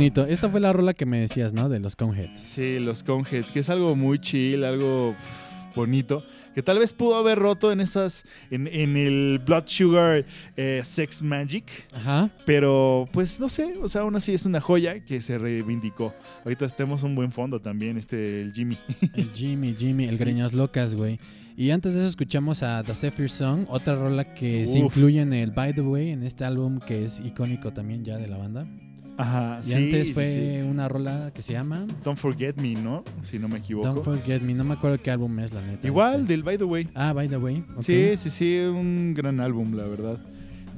Bonito. Esta fue la rola que me decías, ¿no? De los Coneheads. Sí, los Conheads, que es algo muy chill, algo bonito, que tal vez pudo haber roto en esas, en, en el Blood Sugar eh, Sex Magic, Ajá. pero pues no sé, o sea, aún así es una joya que se reivindicó. Ahorita tenemos un buen fondo también, este, el Jimmy. El Jimmy, Jimmy, el Greñas Locas, güey. Y antes de eso escuchamos a The Zephyr Song, otra rola que se incluye en el By the Way, en este álbum que es icónico también ya de la banda. Ajá, Y sí. antes fue sí. una rola que se llama Don't Forget Me, ¿no? Si no me equivoco. Don't Forget Me, no me acuerdo qué álbum es, la neta. Igual, este. del By the Way. Ah, By the Way. Sí, sí, sí, un gran álbum, la verdad.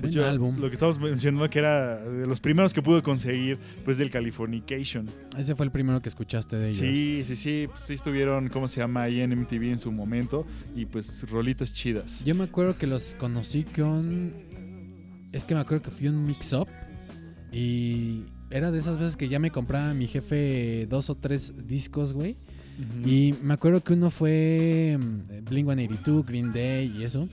De hecho, álbum. lo que estamos mencionando que era de los primeros que pude conseguir, pues del Californication. Ese fue el primero que escuchaste de ellos. Sí, sí, sí, pues, sí estuvieron, ¿cómo se llama? Ahí en MTV en su momento y pues rolitas chidas. Yo me acuerdo que los conocí con. Es que me acuerdo que fui un mix-up y era de esas veces que ya me compraba mi jefe dos o tres discos, güey. Y me acuerdo que uno fue mm, Blink 182, Green Day y eso.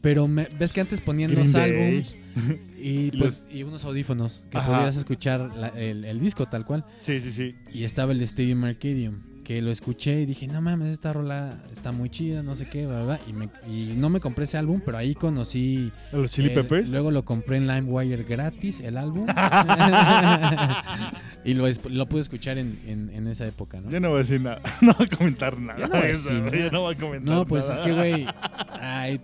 Pero me- ves que antes ponían Green los álbums y, Y pues, y unos audífonos que Ajá. podías escuchar la- el, el disco tal cual. Sí, sí, sí. Y estaba el Stadium Arcadium, que lo escuché y dije, no mames, esta rola está muy chida, no sé qué, bla", Y, me- y no me compré ese álbum, pero ahí conocí... ¿A los Chili el- Peppers? Luego lo compré en LimeWire gratis, el álbum. y lo, pude escuchar en, en- en esa época, ¿no? Yo no voy a decir nada. No voy a comentar nada. Yo no voy a de eso, nada. Yo no voy a comentar No, pues nada. es que, güey,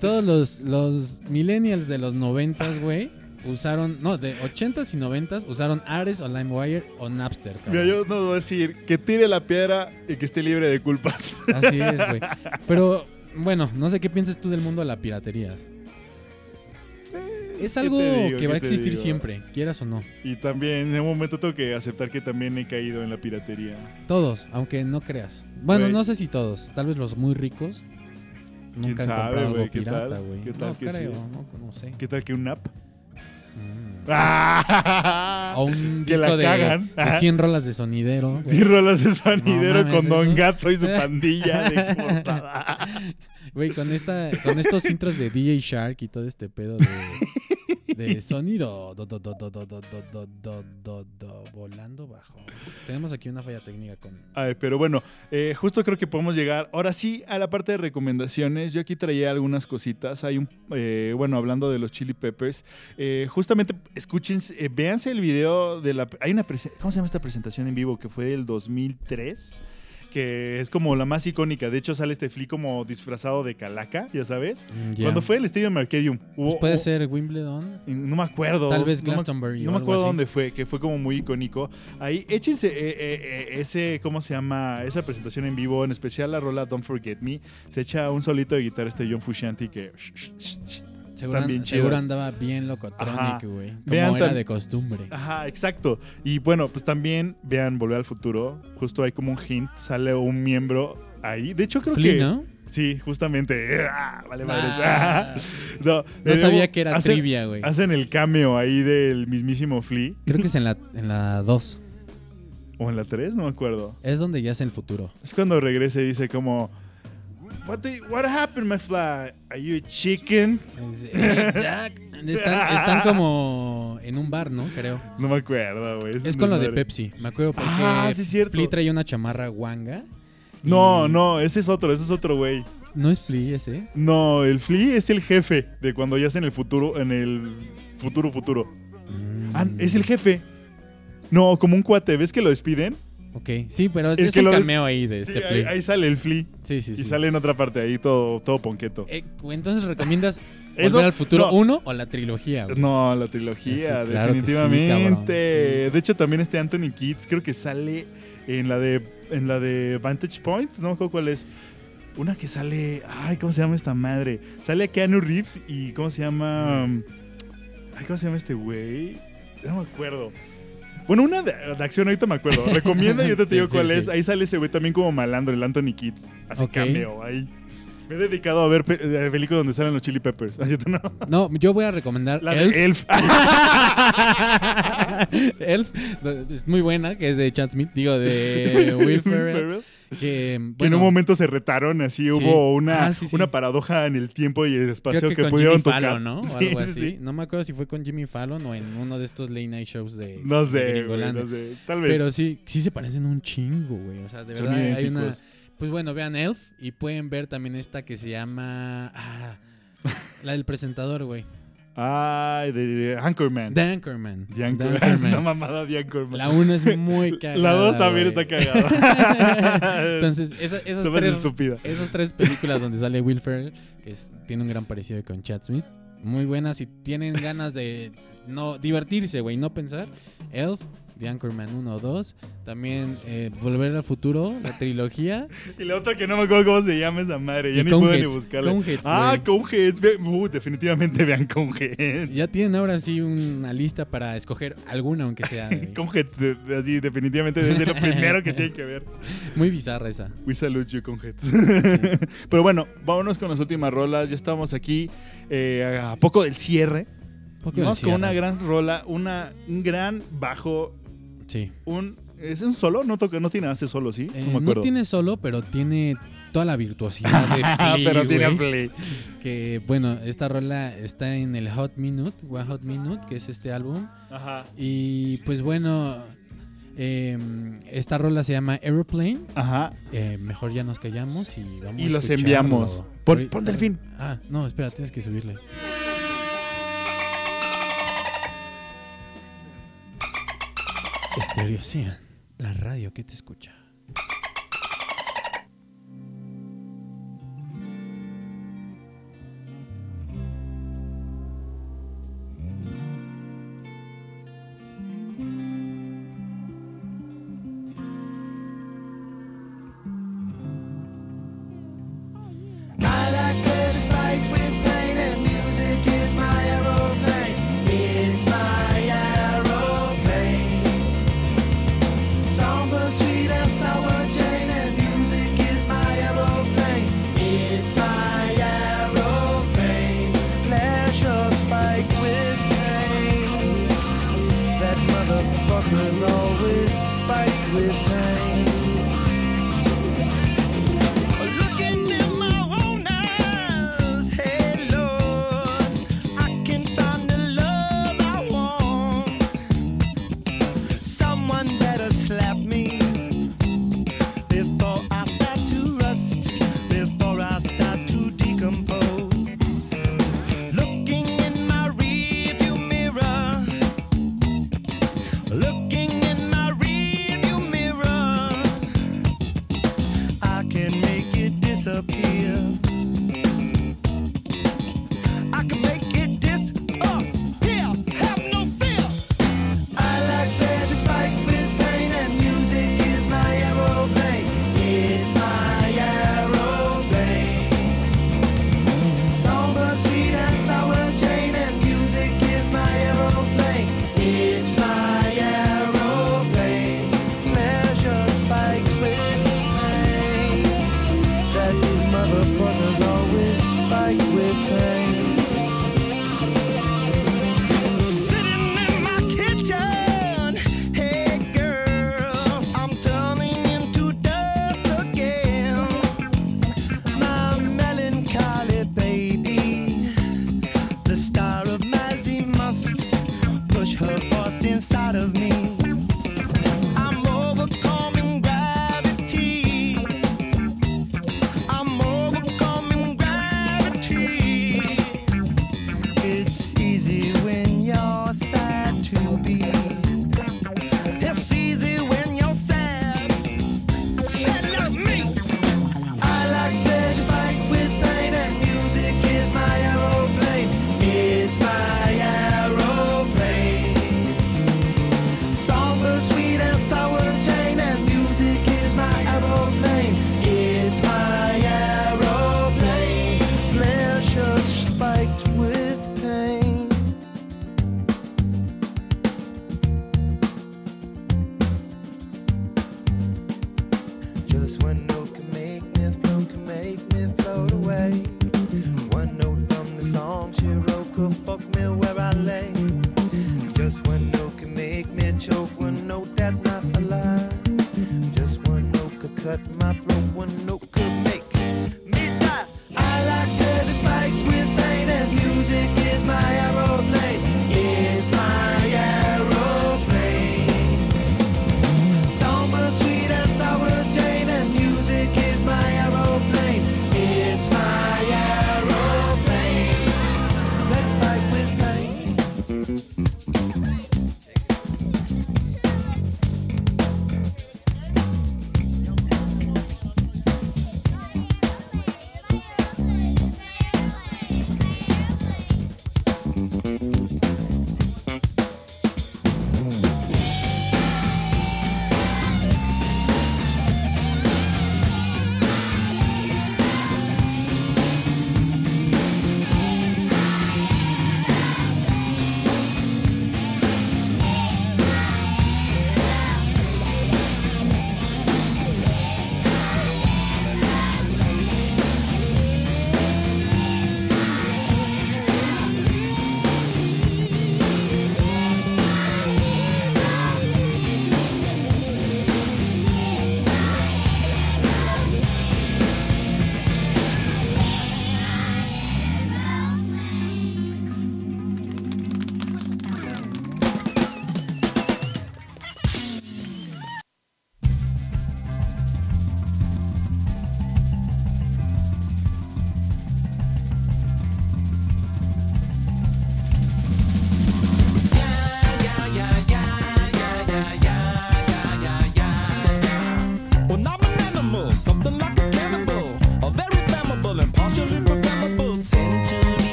todos los, los millennials de los noventas, güey, usaron, no, de ochentas y noventas, usaron Ares o LimeWire o Napster, cabrón. Mira, yo no voy a decir que tire la piedra y que esté libre de culpas. Así es, güey. Pero, bueno, no sé qué piensas tú del mundo de la piratería. Es ¿qué algo digo? que va a ¿Qué te existir digo? siempre, quieras o no. Y también en un momento tengo que aceptar que también he caído en la piratería. Todos, aunque no creas. Bueno, no sé si todos. Tal vez los muy ricos nunca han sabe, comprado algo ¿Qué pirata, güey. ¿Qué tal No creo, sí? no, no sé. ¿Qué tal que un app? ¡Ah! O un Que la disco de, cagan. de 100 rolas de sonidero. güey. Sí, rolas de sonidero No con Don eso. Gato y su pandilla de portada. Güey, con esta, con estos intros de DJ Shark y todo este pedo de, de sonido. Do, do, do, volando bajo. Tenemos aquí una falla técnica con. Ay, pero bueno, justo creo que podemos llegar ahora sí a la parte de recomendaciones. Yo aquí traía algunas cositas. Hay un. Bueno, hablando de los Chili Peppers, justamente escuchen, véanse el video de la. Hay una. ¿Cómo se llama esta presentación en vivo? Que fue del 2003. Que es como la más icónica. De hecho, sale este Flea como disfrazado de calaca, ya sabes. Mm, ya. Cuando fue el Stadium Arcadium. Pues puede ser Wimbledon. No me acuerdo. Tal vez no me- Glastonbury No me acuerdo así. dónde fue, que fue como muy icónico. Ahí, échense eh, eh, eh, ese, ¿cómo se llama? Esa presentación en vivo, en especial la rola Don't Forget Me. Se echa un solito de guitarra este John Fuscianti que... Seguro, También seguro andaba bien locotronic, güey. Como Vean era de costumbre. Ajá, exacto. Y bueno, pues también vean Volver al Futuro. Justo hay como un hint, sale un miembro ahí. De hecho, creo Flea, que... ¿no? Sí, justamente. Ah, vale, madres. Ah. no, No sabía que era hacen- trivia, güey. Hacen el cameo ahí del mismísimo Flea. Creo que es en la, en la 2. O en la 3, no me acuerdo. Es donde ya es el futuro. Es cuando regresa y dice como... What, do you- what happened, my fly? Are you a chicken? Es- "Hey, Jack". Están, están como en un bar, ¿no? Creo. No me acuerdo, güey. Es con lo de. Pepsi. Me acuerdo porque Ah, sí, es cierto. Flea traía una chamarra guanga. No, no, ese es otro, ese es otro güey. ¿No es Flea ese? No, el Flea es el jefe de cuando ya es en el futuro, en el futuro futuro. Mm, Ah, es el jefe. No, como un cuate, ¿ves que lo despiden? Ok, sí, pero El es que un cameo ahí de Sí, este ahí, Flea. ahí sale el Flea. Sí, sí, sí. Y sale en otra parte ahí todo, todo ponqueto. Eh, entonces, ¿recomiendas Eso- Volver al Futuro no. 1 o la trilogía? güey? No, la trilogía, Sí, claro que sí, definitivamente. De hecho, también este Anthony Kids, creo que sale en la de en la de Vantage Point, no me acuerdo cuál es. Una que sale, ay, ¿cómo se llama esta madre? Sale Keanu Reeves y ¿cómo se llama? Ay, ¿cómo se llama este güey? No me acuerdo. Bueno, una de, de acción ahorita me acuerdo. Recomienda y yo te Sí, digo sí, cuál sí. es. Ahí sale ese güey también como malandro, el Anthony Kids. Hace cameo ahí. Me he dedicado a ver pe- eh, películas donde salen los Chili Peppers. Yo no. No, yo voy a recomendar La Elf. de Elf. Elf es muy buena, que es de Chad Smith, digo, de Will Ferrell. Que, que en bueno, un momento se retaron, así hubo una, Ah, sí, sí. una paradoja en el tiempo y el creo espacio que, que, con pudieron Jimmy tocar. Fallon, ¿no? O Sí, algo sí, así. sí. No me acuerdo si fue con Jimmy Fallon o en uno de estos late night shows de No de sé, güey, Gringolandia. no sé. Tal vez. Pero sí, sí se parecen un chingo, güey. O sea, de Son verdad hay una... idénticos. Pues bueno, vean Elf y pueden ver también esta que se llama... ah, la del presentador, güey. Ay, de, de Anchorman. The Anchorman. The Anchorman. Anchorman. Es una mamada de Anchorman. La 1 es muy cagada. La 2 también está cagada. Entonces, esa- esas, hace tres, esas tres películas donde sale Will Ferrell, que es- tiene un gran parecido con Chad Smith, muy buenas. Si tienen ganas de no divertirse, güey, no pensar, Elf, The Anchorman 1 o 2, también eh, Volver al Futuro, la trilogía. Y la otra que no me acuerdo cómo se llama esa madre. Ya Y ni puedo ni buscarla. Coneheads, ah. Coneheads. Uh, definitivamente vean Coneheads. Ya tienen ahora sí una lista para escoger alguna, aunque sea. Coneheads, de- de- así, definitivamente debe ser lo primero que tienen que ver. muy bizarra esa. We salute you, Coneheads. Pero bueno, vámonos con las últimas rolas. Ya estamos aquí eh, a poco del cierre. Poco Vamos con una gran rola, una, un gran bajo, Sí. un... ¿Es un solo? No, toca, no tiene hace solo, ¿sí? Eh, no me no tiene solo, pero tiene toda la virtuosidad de Flea, pero tiene play. Que bueno, esta rola está en el Hot Minute, One Hot Minute, que es este álbum. Ajá. Y pues bueno, eh, esta rola se llama Aeroplane. Ajá. Eh, mejor ya nos callamos y vamos Y a los enviamos. Pon, pon delfín. Ah, no, espera, tienes que subirle. Stereo 100, la radio que te escucha.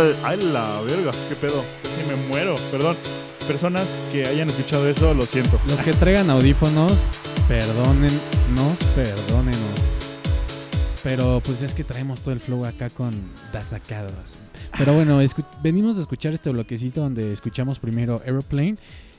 ¡Ay, ay, la verga! ¿Qué pedo? Casi me muero. Perdón. Personas que hayan escuchado eso, lo siento. Los que traigan audífonos, perdónennos, perdónenos. Pero pues es que traemos todo el flow acá con Dasacadas. Pero bueno, venimos de escuchar este bloquecito donde escuchamos primero Aeroplane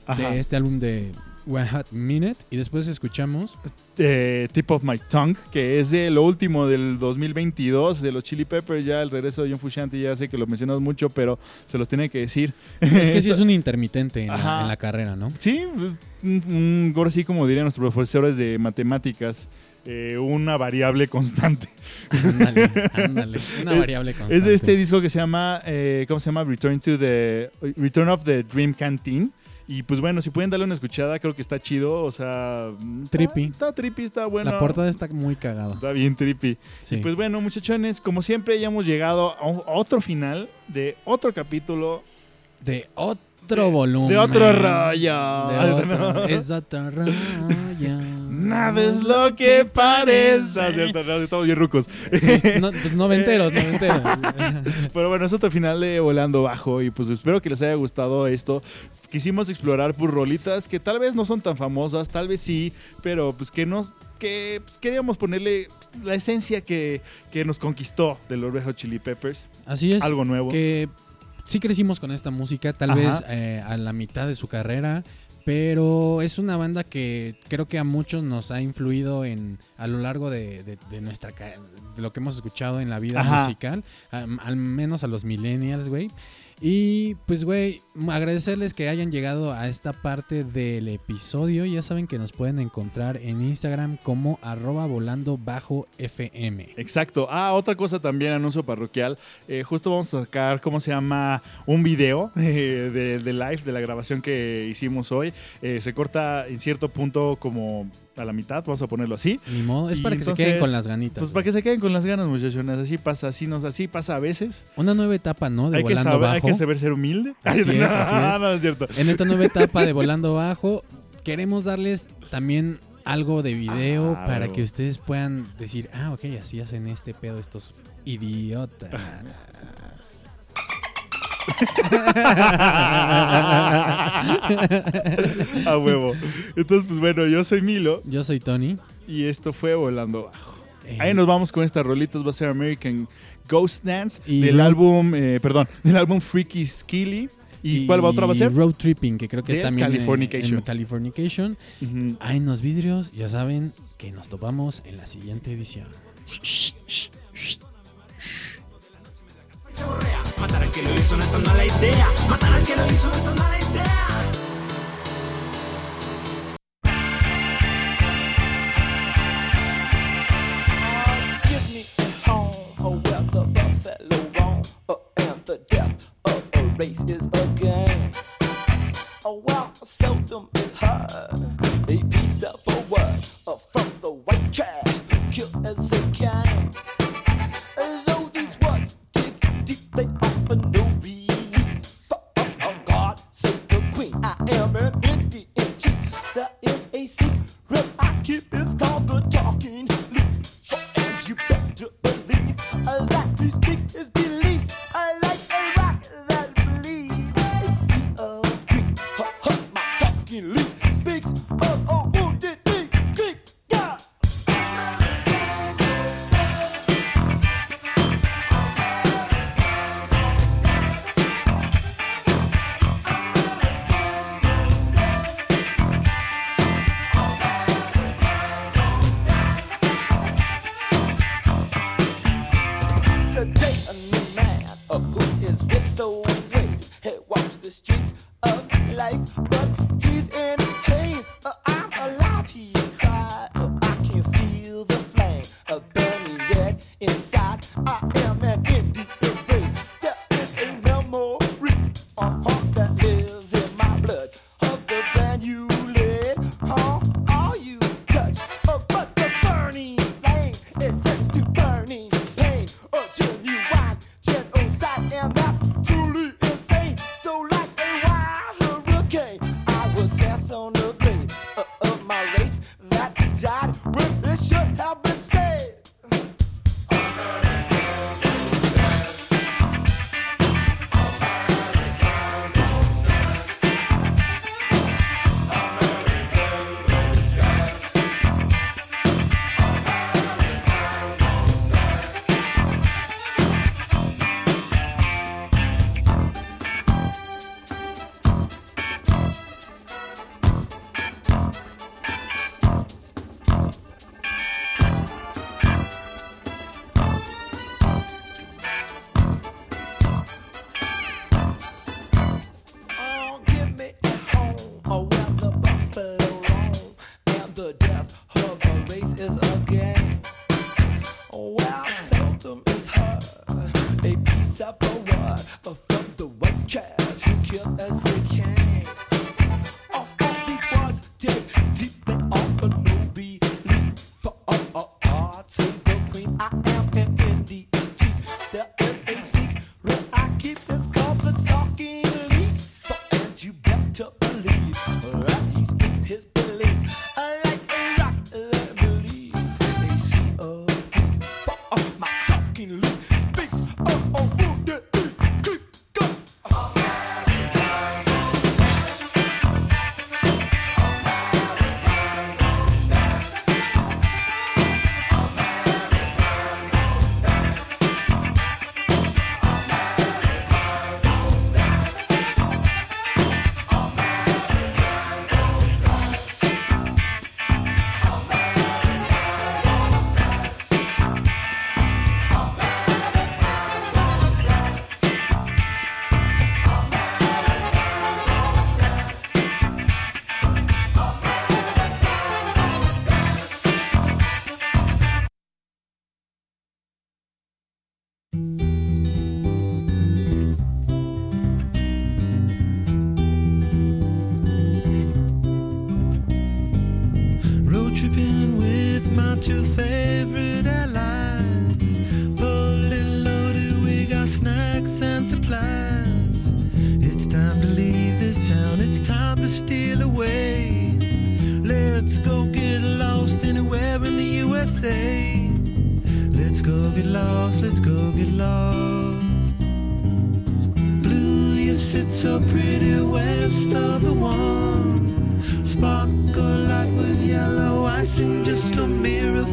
Ajá. de este álbum de One Hot Minute y después escuchamos eh, Tip of My Tongue, que es de lo último del 2022 de los Chili Peppers. Ya el regreso de John Frusciante, ya sé que lo mencionas mucho, pero se los tiene que decir. es que sí es un intermitente en la, Ajá. en la carrera, ¿no? Sí, pues, un, ahora sí, como dirían nuestros profesores de matemáticas, eh, una variable constante. Ándale, ándale. Una variable constante. Es de este disco que se llama, eh, ¿cómo se llama? Return to the Return of the Dream Canteen. Y pues bueno, si pueden darle una escuchada, creo que está chido. O sea, está- Trippy. Está, trippy, está bueno. La portada está muy cagada. Está bien trippy. Sí. Pues bueno, muchachones, como siempre ya hemos llegado a un- a otro final de otro capítulo de otro volumen. de otro rollo. De otro-. Es otro rollo. Nada es lo que parece. Ah, cierto, no, estamos bien rucos. Sí, no, pues noventeros, noventeros. Pero bueno, es otro final de Volando Bajo y pues espero que les haya gustado esto. Quisimos explorar por rolitas que tal vez no son tan famosas, tal vez sí, pero pues que nos que pues, queríamos ponerle la esencia que, que nos conquistó de los Red Hot Chili Peppers, Así es. algo nuevo. Que sí crecimos con esta música, tal Ajá. vez eh, a la mitad de su carrera. Pero es una banda que creo que a muchos nos ha influido en a lo largo de, de- de nuestra de lo que hemos escuchado en la vida Ajá. musical, al menos a los millennials, güey. Y pues, güey, agradecerles que hayan llegado a esta parte del episodio. Ya saben que nos pueden encontrar en Instagram como arroba. Exacto. Ah, otra cosa también, anuncio parroquial. Eh, justo vamos a sacar, ¿cómo se llama? Un video eh, de, de live, de la grabación que hicimos hoy. Eh, se corta en cierto punto como a la mitad, vamos a ponerlo así. Ni modo, es Y para que entonces, se queden con las ganitas. Pues güey. para que se queden con las ganas, muchachones. Así pasa, así nos, así pasa a veces. Una nueva etapa, ¿no? De Hay que, volando saber, bajo. hay que saber ser humilde. Así es, no, así es. no, es cierto. En esta nueva etapa de volando bajo, queremos darles también algo de video Ah, para que ustedes puedan decir, ah, ok, así hacen este pedo estos idiotas. A huevo. Entonces, pues bueno, yo soy Milo Yo soy Tony. y esto fue Volando Bajo. Eh, Ahí nos vamos con estas rolitas. Va a ser American Ghost Dance Y del álbum, eh, perdón, del álbum Freaky Skilly. ¿Y, cuál va otra va a ser? Road Tripping, que creo que es también en- Californication. En, Californication. Ujú. Ahí en los vidrios, ya saben que nos topamos en la siguiente edición. Matar al que lo hizo no es tan mala idea. Matar al que lo hizo no es tan mala idea. Give me a home where the buffalo roam,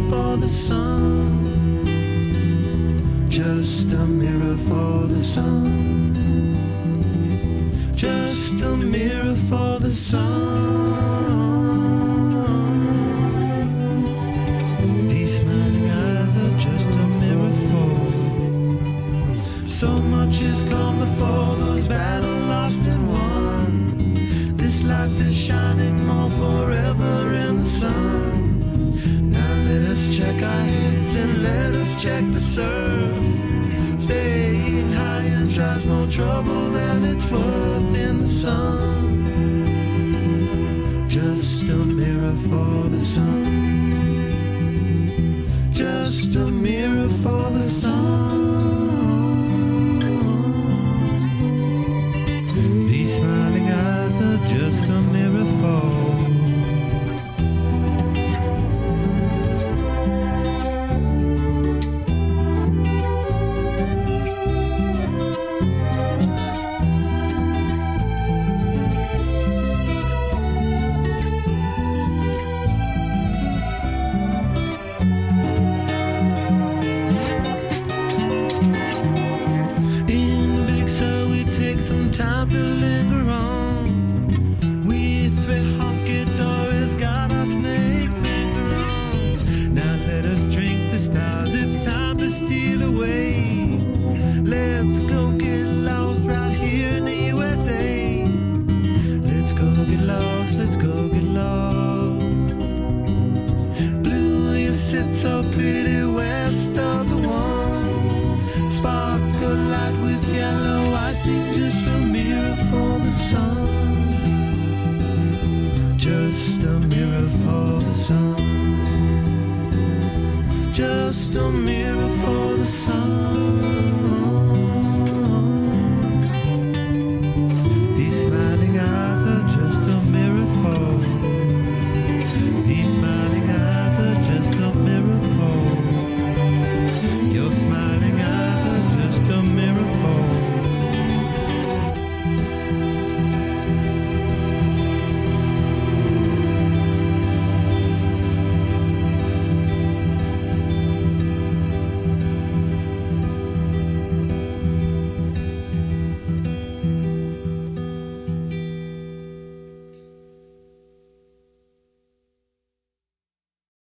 for the sun. Just a mirror for the sun. Just a mirror for the sun. serve.